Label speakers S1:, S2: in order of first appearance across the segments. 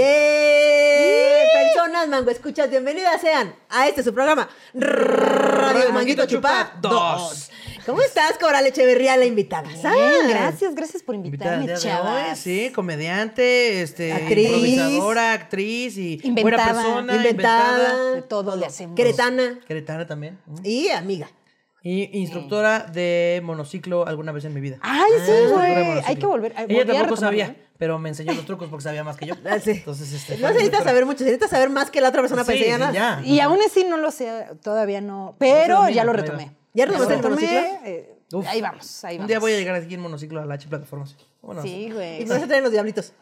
S1: ¡Yeah! Personas mango, escuchas, bienvenidas sean a este su programa Radio Manguito Chupad 2. ¿Cómo estás, Coral Echeverría, la invitada?
S2: Bien, gracias, gracias por
S3: Invitada
S2: invitarme,
S3: hoy,
S2: chavas.
S3: sí, comediante, este,
S1: Actriz.
S3: improvisadora, actriz y buena
S2: Inventada.
S3: persona,
S1: Inventada.
S2: De todo le hacemos.
S1: Queretana
S3: Queretana también.
S1: Y amiga.
S3: Y instructora de monociclo alguna vez en mi vida.
S2: Ay, sí,
S3: Instructora de
S2: güey. Hay que volver. ay,
S3: Ella
S2: volví a
S3: tampoco
S2: retomarlo,
S3: sabía,
S2: ¿eh?
S3: pero me enseñó los trucos porque sabía más que yo.
S1: Ah, sí.
S3: Entonces, este.
S1: No necesitas saber mucho, necesitas saber más que la otra persona para
S3: Sí,
S1: enseñar.
S3: ya.
S2: Y aún así no lo sé, todavía no. Pero
S3: domina,
S2: ya lo retomé.
S1: ¿Ya retomaste el monociclo?
S2: eh,
S3: Uf.
S2: ahí vamos, ahí vamos.
S3: Un día voy a llegar aquí en monociclo a la H plataformas. Bueno,
S2: Sí,
S1: Y
S2: güey.
S1: no se traen los diablitos.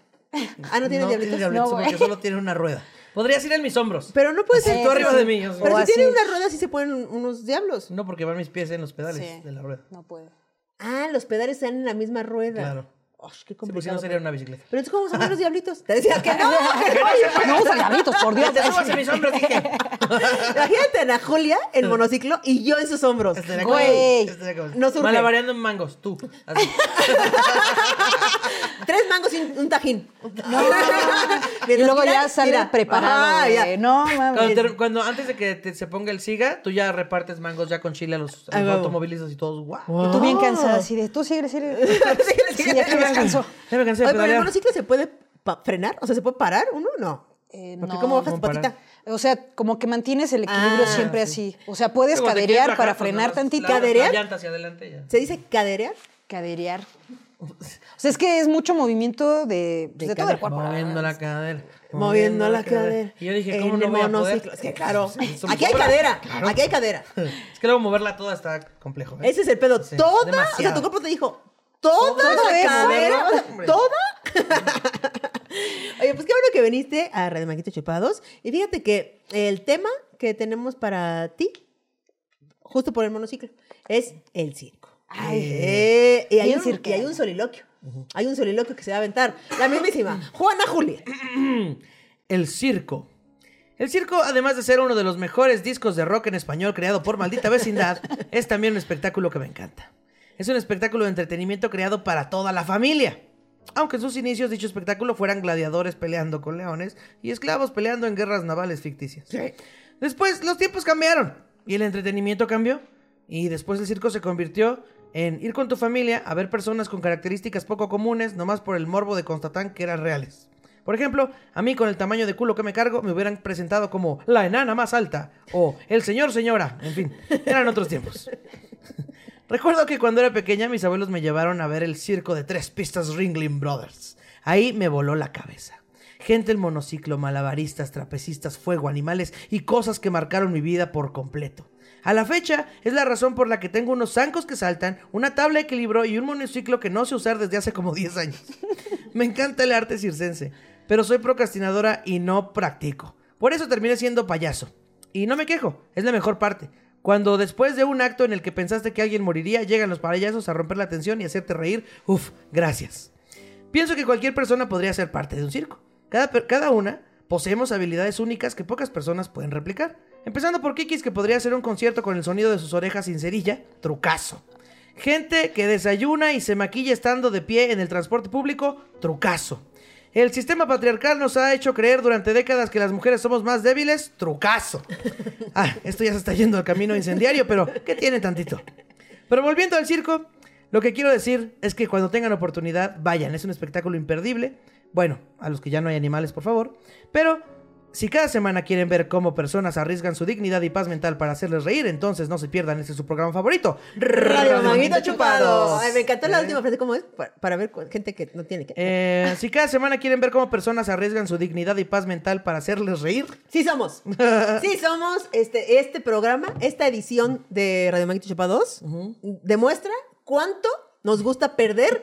S1: Ah, no tiene
S3: no
S1: diablitos.
S3: tiene diablitos
S2: No, güey.
S3: porque solo tiene una rueda. Podrías ir en mis hombros.
S1: Pero no puede ser.
S3: Tú arriba de mí. o sea.
S1: Pero
S2: O
S1: si
S2: así.
S1: tiene una rueda, sí se ponen unos diablos.
S3: No, porque van mis pies en los pedales
S2: Sí.
S3: de la rueda.
S2: No puedo.
S1: Ah, los pedales están en la misma rueda.
S3: Claro.
S1: Oh, qué
S3: Sí, porque si
S1: complicado.
S3: no sería una bicicleta.
S1: Pero entonces, ¿cómo son los diablitos? Te decía que no.
S2: No usa diablitos, por Dios.
S3: Te subas en mis hombros, dije.
S1: Imagínate a Ana Julia en monociclo y yo en sus hombros.
S2: Güey.
S1: No surge.
S3: Malabareando en mangos, tú. Así.
S1: Tres mangos y un, un tajín. No.
S2: Y luego ya sale preparado,
S1: Ah, ya.
S2: No,
S3: Cuando,
S2: mames.
S3: te- cuando antes de que te- se ponga el siga, tú ya repartes mangos ya con chile a los, a los automovilistas y todos. ¡Guau!
S2: Y tú bien cansada, así de, tú sigue, sigue. Sí, ya que me cansó.
S3: Ya me cansé de
S1: Oye, pero el
S3: pedalear.
S1: monociclo se puede pa- frenar, o sea, se puede parar uno, no.
S2: Eh,
S1: Porque
S2: no.
S1: cómo bajas tu
S3: ¿Cómo parar?
S1: patita.
S2: O sea, como que mantienes el equilibrio
S1: Ah,
S2: siempre así. O sea, puedes
S3: Luego te quieres
S2: caderear
S3: bajar,
S2: para
S3: pues,
S2: frenar tantito.
S3: la-
S1: ¿Caderear?
S3: La llanta hacia adelante ya.
S1: ¿Se dice caderear?
S2: Caderear. O sea, es que es mucho movimiento de, pues,
S1: De
S2: de todo el
S1: cadera.
S2: cuerpo.
S3: Moviendo la cadera.
S1: Moviendo la cadera.
S3: Y yo dije,
S1: en
S3: ¿cómo no
S1: el
S3: voy a
S1: monociclo.
S3: poder?
S1: Es que claro. Aquí hay
S3: sobra.
S1: cadera. Aquí hay cadera.
S3: Es que luego moverla toda está complejo. ¿eh?
S1: Ese es el pedo.
S3: Sí,
S1: toda. O sea,
S3: demasiado.
S1: tu cuerpo te dijo. Toda
S2: Todo
S1: la
S2: eso.
S1: cadera. ¿Toda? Oye, pues qué bueno que viniste a Radio Manguito Chupados. Y fíjate que el tema que tenemos para ti, justo por el monociclo, es el circo.
S2: Ay.
S1: Eh, y, hay un, y hay un soliloquio. Hay un soliloquio que se va a aventar. La mismísima. Juana Julia.
S3: El circo. El circo, además de ser uno de los mejores discos de rock en español creado por Maldita Vecindad, es también un espectáculo que me encanta. Es un espectáculo de entretenimiento creado para toda la familia. Aunque en sus inicios dicho espectáculo fueran gladiadores peleando con leones y esclavos peleando en guerras navales ficticias. Después los tiempos cambiaron y el entretenimiento cambió. Y después el circo se convirtió en ir con tu familia a ver personas con características poco comunes, nomás por el morbo de constatar que eran reales. Por ejemplo, a mí con el tamaño de culo que me cargo me hubieran presentado como la enana más alta o el señor señora, en fin, eran otros tiempos. Recuerdo que cuando era pequeña mis abuelos me llevaron a ver el circo de tres pistas Ringling Brothers. Ahí me voló la cabeza. Gente en monociclo, malabaristas, trapecistas, fuego, animales y cosas que marcaron mi vida por completo. A la fecha es la razón por la que tengo unos zancos que saltan, una tabla de equilibrio y un monociclo que no sé usar desde hace como 10 años. Me encanta el arte circense, pero soy procrastinadora y no practico. Por eso terminé siendo payaso. Y no me quejo, es la mejor parte. Cuando después de un acto en el que pensaste que alguien moriría, llegan los payasos a romper la tensión y hacerte reír, uff, gracias. Pienso que cualquier persona podría ser parte de un circo. Cada, cada una poseemos habilidades únicas que pocas personas pueden replicar. Empezando por Kikis, que podría hacer un concierto con el sonido de sus orejas sin cerilla, trucazo. Gente que desayuna y se maquilla estando de pie en el transporte público, trucazo. El sistema patriarcal nos ha hecho creer durante décadas que las mujeres somos más débiles, trucazo. Ah, esto ya se está yendo al camino incendiario, pero ¿qué tiene tantito? Pero volviendo al circo, lo que quiero decir es que cuando tengan oportunidad, vayan, es un espectáculo imperdible. Bueno, a los que ya no hay animales, por favor. Pero si cada semana quieren ver cómo personas arriesgan su dignidad y paz mental para hacerles reír, entonces no se pierdan, este es su programa favorito.
S1: Radio Manguito Chupados. Ay, me encantó la
S3: ¿Eh?
S1: última frase. ¿Cómo es? Para, para ver gente que no tiene que.
S3: Eh, si cada semana quieren ver cómo personas arriesgan su dignidad y paz mental para hacerles reír,
S1: Sí somos. Sí somos. Este, este programa, esta edición de Radio Manguito Chupados, demuestra cuánto nos gusta perder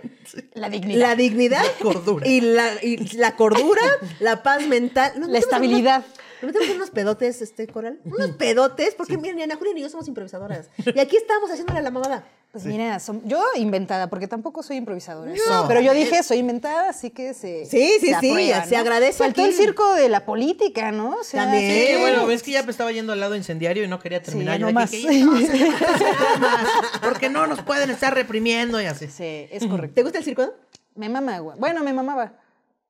S2: La dignidad.
S1: la dignidad
S3: cordura.
S1: y la, y la cordura, la paz mental.
S2: La estabilidad.
S1: Nos metemos unos pedotes, este coral. Unos pedotes, porque miren, Ana Julia y yo somos improvisadoras. Y aquí estamos haciéndole la mamada.
S2: Pues mira, som- yo inventada, porque tampoco soy improvisadora.
S1: No.
S2: Pero yo dije, soy inventada, así que se.
S1: Sí, sí,
S2: se
S1: sí,
S2: aprueba,
S1: se agradece
S2: Faltó
S1: aquí.
S2: el circo de la política, ¿no? O sea,
S1: También.
S2: sí,
S3: Sí, bueno, ves que ya me estaba yendo al lado incendiario y no quería terminar.
S2: Sí,
S3: Yo
S2: no más.
S3: dije, "Ya, no, más, porque no nos pueden estar reprimiendo y así.
S2: Sí, es correcto.
S1: ¿Te gusta el circo?
S2: Me mama, güey. Bueno, me mamaba.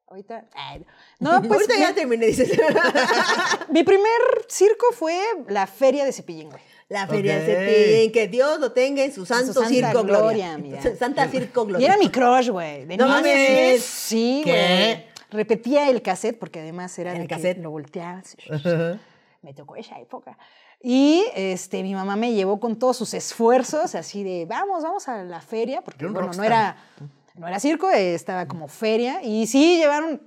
S2: Ahorita. ay, no, pues
S1: Ahorita ya
S2: mi-
S1: terminé, dices.
S2: mi primer circo fue la feria de Cepillín, güey.
S1: La feria
S3: Ok.
S1: de Cepillín, que Dios lo tenga en su santo
S2: santa
S1: circo
S2: gloria,
S1: gloria.
S2: mira.
S1: Santa circo
S2: Y
S1: gloria.
S2: era mi crush, güey. De
S1: No mames.
S2: Sí, güey. Repetía el cassette porque además era
S1: El
S2: de que
S1: cassette.
S2: lo volteabas. Me tocó esa época. Y este, mi mamá me llevó con todos sus esfuerzos, así de, vamos, vamos a la feria, porque bueno, no era, no era circo, estaba como feria. Y sí, llevaron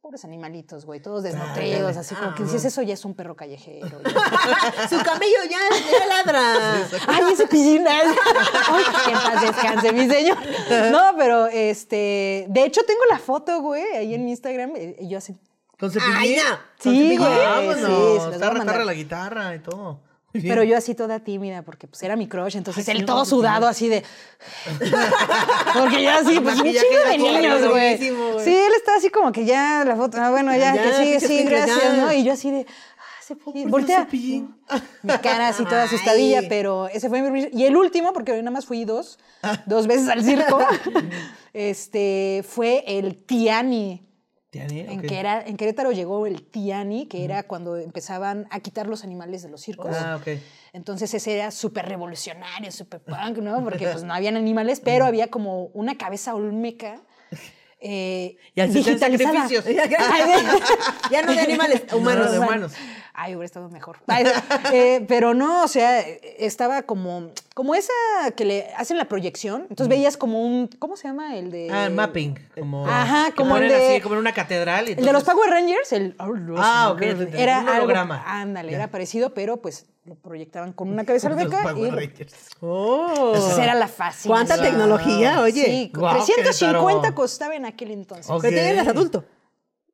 S2: pobres animalitos, güey, todos desnutridos, así como que dices, eso ya es un perro callejero. ya".
S1: Su camello ya, ya ladra.
S2: ¡Ay, ese piscina! ¡Ay, que en paz descanse, mi señor! No, pero este. De hecho, tengo la foto, güey, ahí en mi Instagram. eh, Yo así.
S3: ¿Con cepillín?
S1: Ay, ya.
S3: ¿Con
S2: Sí, güey, sí,
S3: Vámonos.
S2: se voy a mandar.
S3: la guitarra y todo. Bien.
S2: Pero yo así toda tímida, porque pues era mi crush, entonces
S3: Ay,
S2: él todo
S3: no,
S2: sudado, así de. Porque ya así, pues un chingo de niños, güey. Sí, él está así como que ya la foto. Ah, bueno, ya,
S1: Ya,
S2: que sigue, sí, gracias,
S1: ya.
S2: ¿no? Y yo así de. Ah, cepillín.
S3: ¿Por qué
S2: Voltea. Mi cara así toda asustadilla,
S1: Ay.
S2: pero ese fue mi primer- Y el último, porque nada más fui dos, dos veces al circo, este, fue el Tiani.
S3: Tiani,
S2: En, que era, en Querétaro llegó el Tiani, que era cuando empezaban a quitar los animales de los circos.
S3: Ah, ok.
S2: Entonces ese era súper revolucionario, súper punk, ¿no? Porque pues no habían animales, pero había como una cabeza olmeca eh,
S3: Y
S2: digitalizada.
S3: sacrificios.
S1: Ya no de animales, humanos.
S3: No, de humanos.
S2: Ay, hubiera estado mejor. Ay, eh, pero no, o sea, estaba como, como esa que le hacen la proyección. Entonces veías como un, ¿cómo se llama? El de...
S3: Ah, el mapping. Como,
S2: Ajá, como el
S3: ponen
S2: de-
S3: así, como en una catedral. y
S2: El de los
S3: entonces-
S2: Power Rangers, el...
S3: Ah, ok.
S2: Era
S3: Un
S2: algo-
S3: holograma.
S2: ándale,
S3: Ya.
S2: era parecido, pero pues lo proyectaban con una cabeza
S3: Los
S2: albeca
S3: Power
S2: y...
S3: Rangers.
S1: Oh.
S2: Esa era la fácil.
S1: ¿Cuánta tecnología, oye?
S2: Sí,
S3: Guau,
S2: 350
S3: Querétaro.
S2: costaba en aquel entonces.
S3: Ok.
S1: Pero ya eras adulto.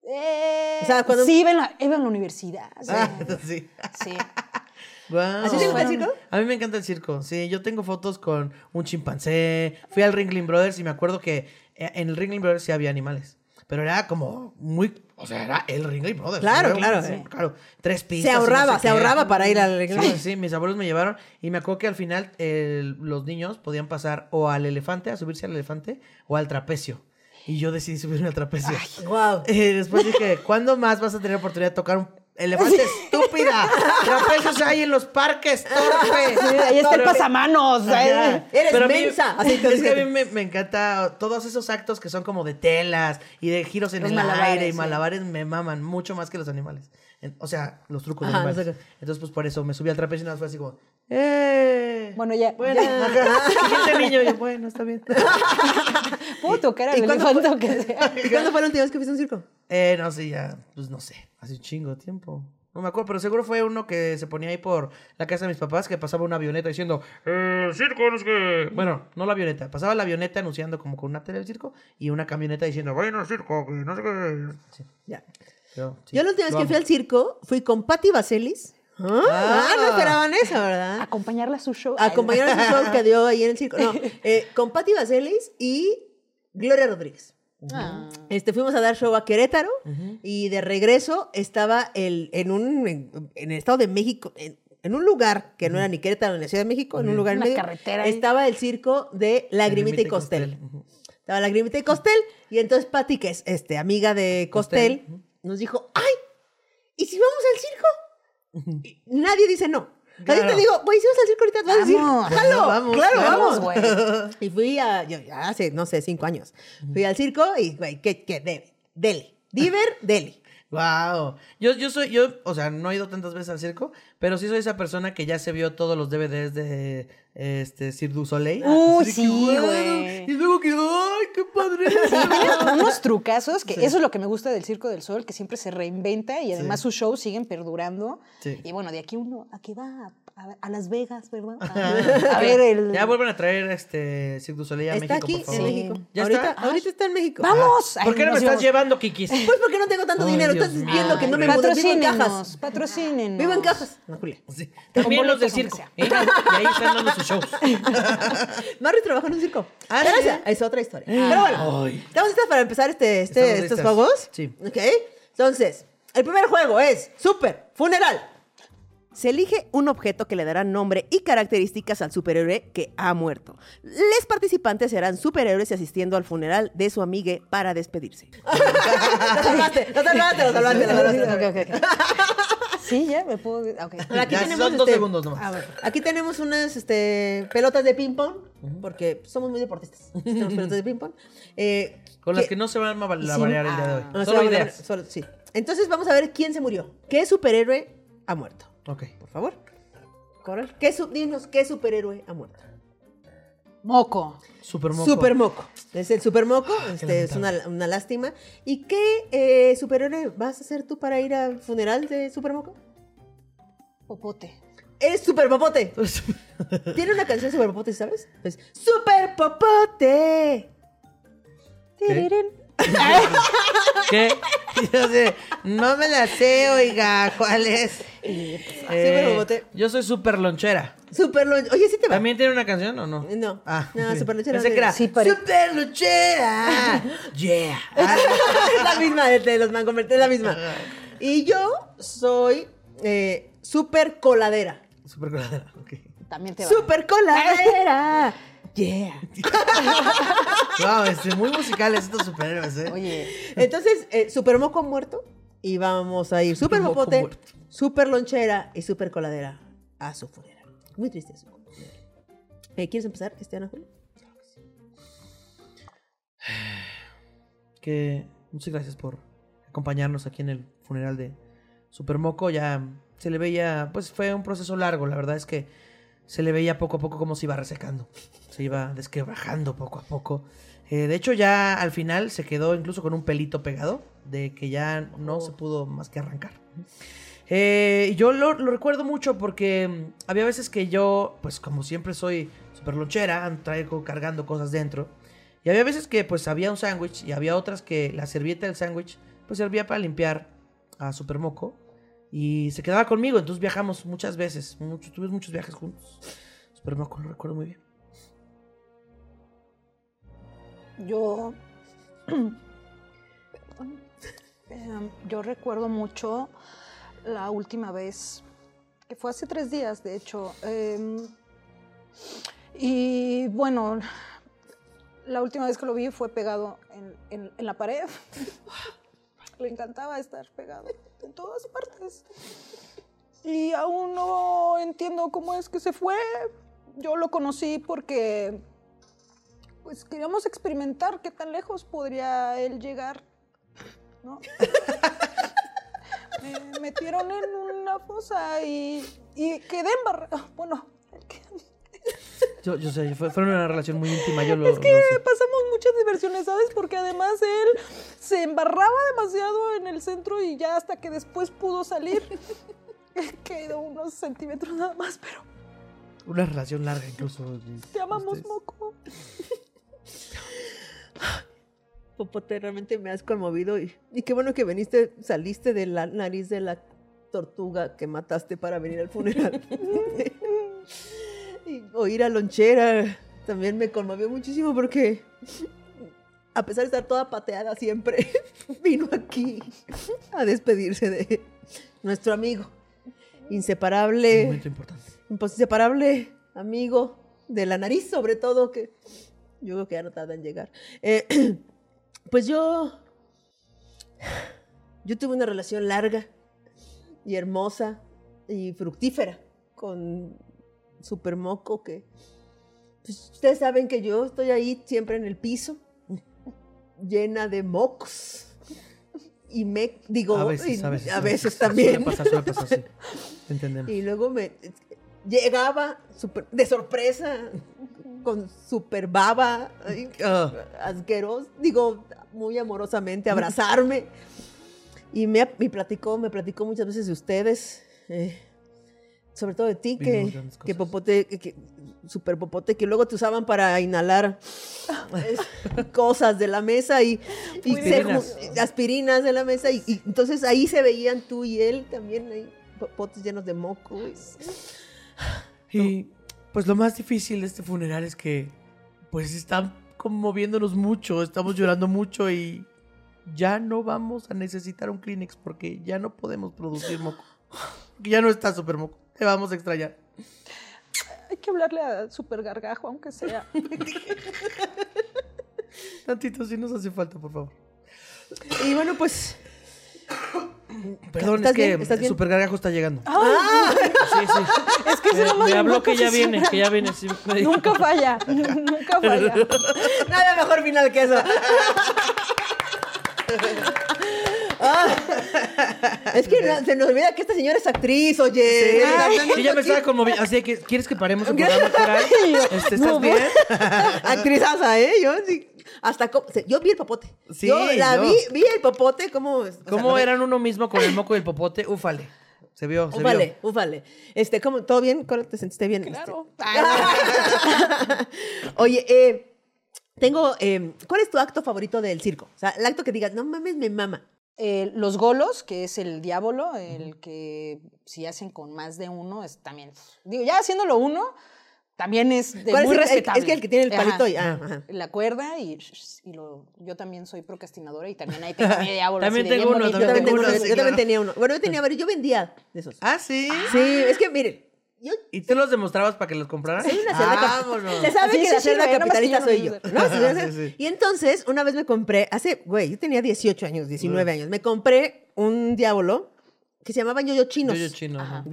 S2: Eh,
S1: O sea, cuando-
S2: Sí, iba en la, iba en la universidad. sí.
S3: Ah, sí.
S2: Sí.
S3: Guau.
S1: ¿Así te gusta el circo?
S3: A mí me encanta el circo. Sí, yo tengo fotos con un chimpancé. Fui al Ringling Brothers y me acuerdo que eh, en el Ringling Brothers sí había animales. Pero era como muy. O sea, era el Ringling Brothers.
S1: Claro,
S3: Era
S1: claro.
S3: sí, claro. Tres pistas.
S1: Se
S3: no
S1: ahorraba,
S3: sé
S1: se
S3: qué.
S1: ahorraba para ir al
S3: Sí, sí, mis abuelos me llevaron y me acuerdo que al final el- los niños podían pasar o al elefante, a subirse al elefante, o al trapecio. Y yo decidí subirme al trapecio.
S1: Wow.
S3: Eh, después dije, ¿cuándo más vas a tener oportunidad de tocar un elefante estúpida? Trapecios hay en los parques, torpe.
S2: Sí, ahí está el pasamanos.
S3: Ajá.
S2: ¿eh?
S1: Eres
S3: Pero a mí-
S1: mensa. Así
S3: es que a mí me, me encanta todos esos actos que son como de telas y de giros en
S2: Los
S3: el aire y
S2: sí.
S3: malabares me maman mucho más que los animales. O sea, los trucos de animales.
S1: los trucos.
S3: Entonces, pues por eso me subí al trapecio y nada más fue así como, ¡eh!
S2: Bueno, ya.
S3: Bueno. Siguiente niño, yo, bueno, está bien.
S2: Puedo tocar al
S1: ¿Y cuándo
S2: elefante o que sea.
S1: ¿Y cuándo fue la última vez que fuiste a un circo?
S3: Eh, no sé, ya, pues no sé, hace un chingo de tiempo. No me acuerdo, pero seguro fue uno que se ponía ahí por la casa de mis papás que pasaba una avioneta diciendo, eh, circo, no sé qué. Bueno, no la avioneta, pasaba la avioneta anunciando como con una tele del circo y una camioneta diciendo, bueno, al circo, que no sé qué. Sí,
S1: Ya.
S3: yo, sí,
S1: Yo la última vez que fui al circo fui con Patti Vaselis. Ah,
S3: Ah.
S1: no esperaban eso, ¿verdad?
S2: Acompañarla a su show.
S1: Acompañaron a su show que dio ahí en el circo. No, eh, con Patti Vaselis y Gloria Rodríguez.
S2: Ah.
S1: Este, fuimos a dar show a Querétaro y de regreso estaba el, en un en, en el Estado de México, en, en un lugar que no era ni Querétaro ni la Ciudad de México, en un lugar en
S2: Una
S1: medio,
S2: carretera ahí.
S1: estaba el circo de Lagrimita y Costel. Estaba Lagrimita y Costel y entonces Patti, que es este, amiga de Costel,
S3: Costel,
S1: nos dijo, ¡ay! ¿Y si vamos al circo? Y nadie dice no.
S3: Claro.
S1: digo, güey, si vamos al circo ahorita, vas a decir,
S2: Vamos.
S1: ¡jalo!
S3: Vamos,
S1: claro, vamos,
S2: güey.
S1: y fui a, yo, ya hace, no sé, cinco años. Fui al circo y, güey, ¿qué, qué debe? Deli. Diver, deli.
S3: Wow. Yo, yo soy, yo, o sea, no he ido tantas veces al circo, pero sí soy esa persona que ya se vio todos los DVDs de este Cirque du Soleil.
S2: Uy,
S3: Así de
S2: sí,
S3: que, wow.
S2: güey.
S3: Y luego que, ¡ay, qué padre!
S2: Sí, unos trucazos, que eso es lo que me gusta del Circo del Sol, que siempre se reinventa y además sus shows siguen perdurando.
S3: Sí.
S2: Y bueno, de aquí uno, ¿a qué va? A, a Las Vegas, ¿verdad? A, a ver el...
S3: Ya vuelven a traer este Cirque du Soleil a
S1: Está
S3: México,
S1: aquí
S3: por
S1: en
S3: favor.
S1: México.
S3: ¿Ya
S1: ahorita,
S3: está?
S1: ahorita está en México.
S2: ¡Vamos!
S3: ¿Por qué no me estás llevando, Kikis?
S1: Pues porque no tengo tanto
S3: Ay,
S1: dinero.
S3: Dios
S1: Estás viendo que no me mudo, vivo en cajas.
S2: Patrocínenos.
S1: Vivo en cajas. No, Julia.
S3: Sí. También los del circo. ¿eh? Y ahí están dando sus shows.
S1: Marry trabajó en un circo.
S3: Ah,
S1: Pero
S3: ¿sí?
S1: esa es otra historia. Pero bueno,
S3: Ay.
S1: ¿estamos listas para empezar este, este-
S3: Estamos
S1: estos
S3: listas.
S1: juegos?
S3: Sí.
S1: Ok. Entonces, el primer juego es Super Funeral. Se elige un objeto que le dará nombre y características al superhéroe que ha muerto. Les participantes serán superhéroes asistiendo al funeral de su amigue para despedirse. lo salvaste, lo salvaste, lo salvaste, lo salvaste.
S2: Ok, ok, ok. Sí, ya me puedo.
S1: Ahora, aquí
S3: Ya,
S1: tenemos,
S3: son dos
S1: este,
S3: segundos nomás.
S2: A ver.
S1: Aquí tenemos unas este, pelotas de ping-pong, porque somos muy deportistas. Tenemos pelotas de ping-pong. Eh,
S3: Con las que no se van a
S2: Sí.
S3: variar el día de hoy.
S1: Ah,
S3: Solo
S1: se va a
S3: ideas.
S1: solo- sí. Entonces vamos a ver quién se murió. ¿Qué superhéroe ha muerto?
S3: Ok.
S1: Por favor. Coral. ¿Qué su- dinos qué superhéroe ha muerto.
S2: Moco.
S3: Super moco.
S1: Super moco. Es el super moco. este, es una, una lástima. ¿Y qué eh, superhéroe vas a hacer tú para ir al funeral de super moco?
S2: Popote.
S1: Eres super popote. Tiene una canción super popote, ¿sabes? Es super popote.
S3: ¿Qué? Yo sé, no me la sé, oiga. ¿Cuál es?
S1: Popote.
S3: yo soy super lonchera.
S1: Super lon- Oye, sí te va.
S3: ¿También tiene una canción o no?
S1: No.
S3: Ah,
S1: No, super lonchera
S3: Pensé
S1: no
S3: que era
S2: Sí, pare-
S3: super lonchera. yeah. Ah,
S1: es la misma de, los mangomertes, es la misma. Y yo soy eh, super coladera.
S3: super coladera. ok.
S2: También te va.
S1: Super coladera. Yeah.
S3: Wow, este, muy musicales estos superhéroes, ¿eh?
S2: Oye,
S1: Entonces, eh, super moco muerto. Y vamos a ir super
S3: Moco
S1: popote, super lonchera y super coladera a su funeral. Muy triste funeral. Eh, ¿Quieres empezar, Cristiana?
S3: que muchas gracias por acompañarnos aquí en el funeral de Super Moco. Ya se le veía, pues fue un proceso largo, la verdad es que se le veía poco a poco cómo se iba resecando, se iba desquebrajando poco a poco. Eh, de hecho ya al final se quedó incluso con un pelito pegado, de que ya no se pudo más que arrancar. Eh, y yo lo, lo recuerdo mucho porque mm, había veces que yo, pues como siempre soy super lonchera, traigo cargando cosas dentro. Y había veces que pues había un sándwich y había otras que la servilleta del sándwich pues servía para limpiar a Super Moco. Y se quedaba conmigo, entonces viajamos muchas veces, muchos, tuvimos muchos viajes juntos. Super Moco lo recuerdo muy bien.
S2: yo. Em, yo recuerdo mucho la última vez, que fue hace tres días, de hecho. em, y bueno, la última vez que lo vi fue pegado en, en- en la pared. Le encantaba estar pegado en todas partes. Y aún no entiendo cómo es que se fue. Yo lo conocí porque pues queríamos experimentar qué tan lejos podría él llegar, ¿no? Me metieron en una fosa y, y quedé embarrada. Bueno,
S3: Yo, yo sé, fue, fue una relación muy íntima, yo lo, lo sé.
S2: pasamos muchas diversiones, ¿sabes? Porque además él se embarraba demasiado en el centro y ya hasta que después pudo salir, quedó unos centímetros nada más, pero
S3: Una relación larga incluso.
S2: te amamos,
S3: Ustedes.
S2: Moco.
S1: Popote, realmente me has conmovido. Y, y qué bueno que viniste, saliste de la nariz de la tortuga que mataste para venir al funeral. y oír a Lonchera también me conmovió muchísimo porque, a pesar de estar toda pateada siempre, vino aquí a despedirse de nuestro amigo. Inseparable
S3: momento importante.
S1: pues, inseparable amigo de la nariz, sobre todo, que yo creo que ya no tarda en llegar. Eh, pues yo, yo tuve una relación larga y hermosa y fructífera con Super Moco, que pues, ustedes saben que yo estoy ahí siempre en el piso, llena de mocos. Y me digo,
S3: A veces,
S1: y
S3: a veces.
S1: a veces también.
S3: sí. Entendemos.
S1: Y luego me llegaba super- de sorpresa con super baba,
S3: Ah.
S1: asqueroso, digo, muy amorosamente, abrazarme. Y me, me platicó, me platicó muchas veces de ustedes, eh, sobre todo de ti, que, que popote, que, que- super popote, que luego te usaban para inhalar eh, cosas de la mesa y, y se
S3: Aspirinas.
S1: de la mesa y, y entonces ahí se veían tú y él también ahí popotes llenos de moco. y-
S3: Y pues lo más difícil de este funeral es que pues están conmoviéndonos mucho, estamos llorando mucho y ya no vamos a necesitar un Kleenex porque ya no podemos producir moco. Porque ya no está super moco. Te vamos a extrañar.
S2: Hay que hablarle a Super Gargajo, aunque sea.
S3: Tantito, sí nos hace falta, por favor.
S1: Y bueno, pues.
S3: Perdón, es
S1: ¿Estás
S3: que
S1: bien? ¿Estás bien?
S3: Super Gargajo está llegando.
S1: ¡Ah!
S3: Sí, sí.
S2: Es que ese
S3: Me, habló que ya viene, que ya viene. sí.
S2: Nunca falla, nunca falla.
S1: Nada mejor final que eso. Ah, es que no- se nos olvida que esta señora es actriz, oye.
S3: Sí,
S1: Ay,
S3: ya me estaba conmoviendo. Así que, ¿quieres que paremos el programa coral? Este, ¿Estás bien?
S1: Actrizaza, ¿eh? Yo sí. Hasta yo vi el popote.
S3: Sí,
S1: yo la vi, vi el popote, cómo. o sea,
S3: ¿Cómo
S1: no
S3: eran uno mismo con el moco y el popote? Ufale. Se vio, se
S1: Ufale, ufale. Este, ¿cómo? ¿Todo bien? Cora? ¿Te sentiste bien?
S2: Claro.
S1: Este- Oye, eh, tengo. eh, ¿Cuál es tu acto favorito del circo? O sea, el acto que digas, no mames, me mama.
S2: Eh, los golos, que es el diablo, el que si hacen con más de uno, es también. Digo, ya haciéndolo uno, también es de
S1: ¿Cuál
S2: muy
S1: es
S2: respetable.
S1: es que el que tiene el
S2: Ajá.
S1: palito y. ah, ajá.
S2: La cuerda y, y lo, yo también soy procrastinadora y también ahí tengo mi diablo.
S3: También tengo uno,
S2: bonito.
S1: Yo también, tengo
S3: uno,
S1: uno,
S3: sí,
S1: yo también tenía uno. Bueno, yo tenía varios, yo vendía de esos.
S3: Ah, sí.
S1: Sí, es que miren, yo
S3: ¿Y tú los demostrabas para que los compraran?
S1: soy una cerda
S3: Vámonos.
S1: Se sabe
S2: Sí,
S1: que
S2: sí,
S1: la cerda capitalista soy yo. ¿no?
S3: Sí, sí.
S1: Y entonces, una vez me compré, hace, güey, yo tenía 18 años, 19 años, me compré un diablo que se llamaban yoyo chinos.
S3: Yo-yo chino, ajá.